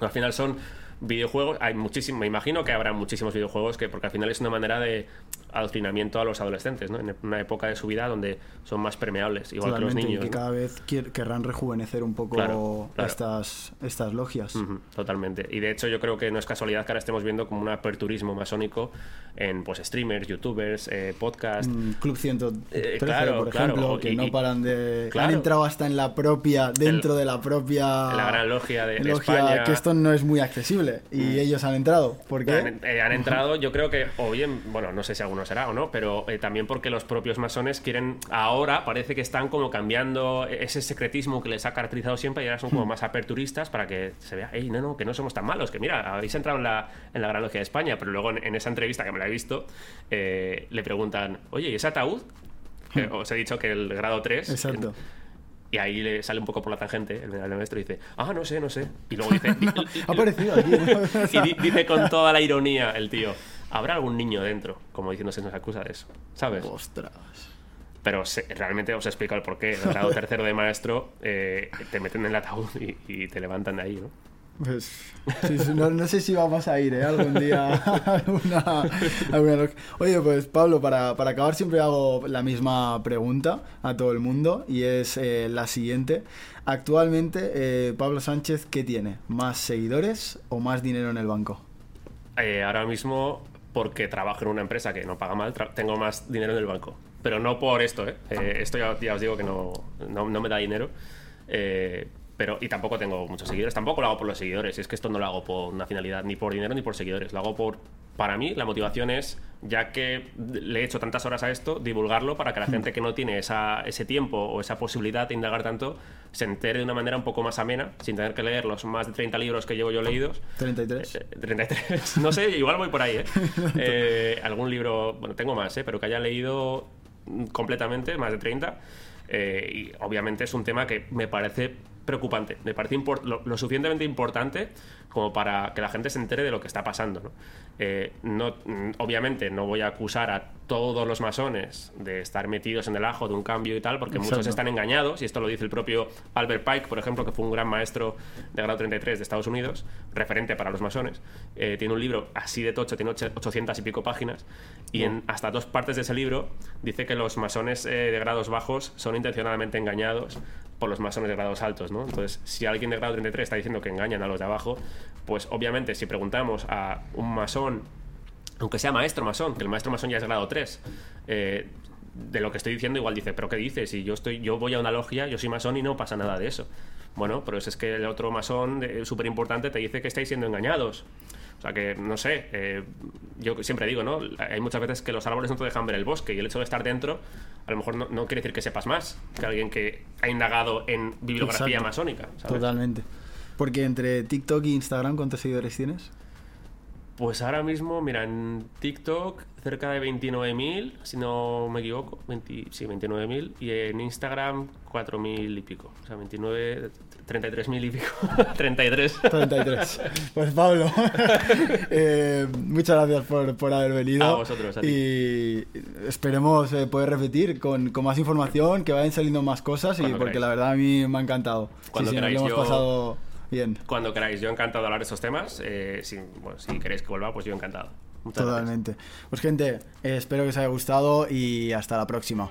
A: Al final son videojuegos, hay muchísimo, me imagino que habrá muchísimos videojuegos que, porque al final es una manera de adoctrinamiento a los adolescentes, ¿no? en una época de su vida donde son más permeables, igual que los
B: y
A: niños.
B: que
A: ¿no?
B: cada vez querrán rejuvenecer un poco
A: Claro, claro.
B: Estas, estas logias.
A: Totalmente. Y de hecho yo creo que no es casualidad que ahora estemos viendo como un aperturismo masónico en pues streamers, youtubers, eh, podcast.
B: Mm, Club 113,
A: Eh, claro,
B: por ejemplo, que
A: y-
B: no
A: y-
B: paran de... Han entrado hasta en la propia, dentro de la propia...
A: la gran logia de- de
B: logia,
A: España.
B: que esto no es muy accesible. Y ellos han entrado. ¿Por qué?
A: Han, eh, han entrado, yo creo que, o bien, bueno, no sé si alguno será o no, pero eh, también porque los propios masones quieren, ahora parece que están como cambiando ese secretismo que les ha caracterizado siempre y ahora son como
B: Hmm.
A: más aperturistas para que se vea, hey, no, no, que no somos tan malos, que mira, habéis entrado en la, en la Gran Logia de España, pero luego en, en esa entrevista que me la he visto, eh, le preguntan, oye, ¿y ese ataúd? Eh, os he dicho que el grado 3.
B: Hmm. Exacto.
A: Y ahí le sale un poco por la tangente el, el maestro y dice, ah, no sé, no sé. Y luego dice,
B: Ha aparecido aquí.
A: y di- dice con toda la ironía el tío, ¿habrá algún niño dentro? Como diciendo, se nos acusa de eso, ¿sabes?
B: Ostras.
A: Pero se- realmente os explico el porqué. El grado tercero de maestro eh, te meten en el ataúd y, y te levantan de ahí, ¿no?
B: Pues, no, sé si vamos a ir ¿eh? algún día alguna, alguna Oye, pues Pablo, para, para acabar siempre hago la misma pregunta a todo el mundo y es eh, la siguiente. Actualmente, eh, Pablo Sánchez, ¿qué tiene? ¿Más seguidores o más dinero en el banco?
A: Ahora mismo, porque trabajo en una empresa que no paga mal, tengo más dinero en el banco. Pero no por esto, ¿eh? Esto ya, ya os digo que no, no, no me da dinero. Eh, Pero, y tampoco tengo muchos seguidores, tampoco lo hago por los seguidores, es que esto no lo hago por una finalidad, ni por dinero ni por seguidores, lo hago por, para mí, la motivación es, ya que le he hecho tantas horas a esto, divulgarlo para que la gente que no tiene esa, ese tiempo o esa posibilidad de indagar tanto, se entere de una manera un poco más amena, sin tener que leer los más de 30 libros que llevo yo leídos.
B: 33.
A: Eh, 33, no sé, igual voy por ahí, ¿eh? Eh, algún libro, bueno, tengo más, ¿eh? Pero que haya leído completamente, más de 30. eh, y obviamente es un tema que me parece preocupante, me parece lo, lo suficientemente importante como para que la gente se entere de lo que está pasando. ¿no? Eh, no, mm, obviamente no voy a acusar a todos los masones de estar metidos en el ajo de un cambio y tal, porque muchos
B: Exacto.
A: están engañados, y esto lo dice el propio Albert Pike, por ejemplo, que fue un gran maestro de grado 33 de Estados Unidos, referente para los masones. Eh, tiene un libro así de tocho, tiene ocho- 800 y pico páginas, y en hasta dos partes de ese libro dice que los masones eh, de grados bajos son intencionadamente engañados por los masones de grados altos, ¿no? Entonces, si alguien de grado 33 está diciendo que engañan a los de abajo, pues obviamente si preguntamos a un masón aunque sea maestro masón, que el maestro masón ya es grado 3, eh, de lo que estoy diciendo igual dice, pero ¿qué dices? Si yo, estoy, yo voy a una logia, yo soy masón y no pasa nada de eso. Bueno, pero es que el otro masón súper importante te dice que estáis siendo engañados. O sea que, no sé, eh, yo siempre digo, ¿no? Hay muchas veces que los árboles no te dejan ver el bosque y el hecho de estar dentro a lo mejor no, no quiere decir que sepas más que alguien que ha indagado en bibliografía
B: Exacto.
A: masónica. ¿sabes?
B: Totalmente. Porque entre TikTok e Instagram, ¿cuántos seguidores tienes?
A: Pues ahora mismo, mira, en TikTok cerca de 29.000, si no me equivoco, 20, sí, 29.000, y en Instagram 4.000 y pico, o sea, 29, 33.000 y pico, 33.
B: 33. Pues Pablo, eh, muchas gracias por, por haber venido.
A: A vosotros, a ti.
B: Y esperemos eh, poder repetir con, con más información, que vayan saliendo más cosas, y
A: Cuando
B: porque
A: queráis.
B: la verdad a mí me ha encantado.
A: Cuando
B: sí, sí, nos
A: queráis,
B: lo hemos
A: yo-
B: pasado bien.
A: Cuando queráis, yo encantado de hablar de estos temas, eh, si, bueno, si queréis que vuelva, pues yo encantado. Muchas gracias.
B: Totalmente. Pues gente, eh, espero que os haya gustado y hasta la próxima.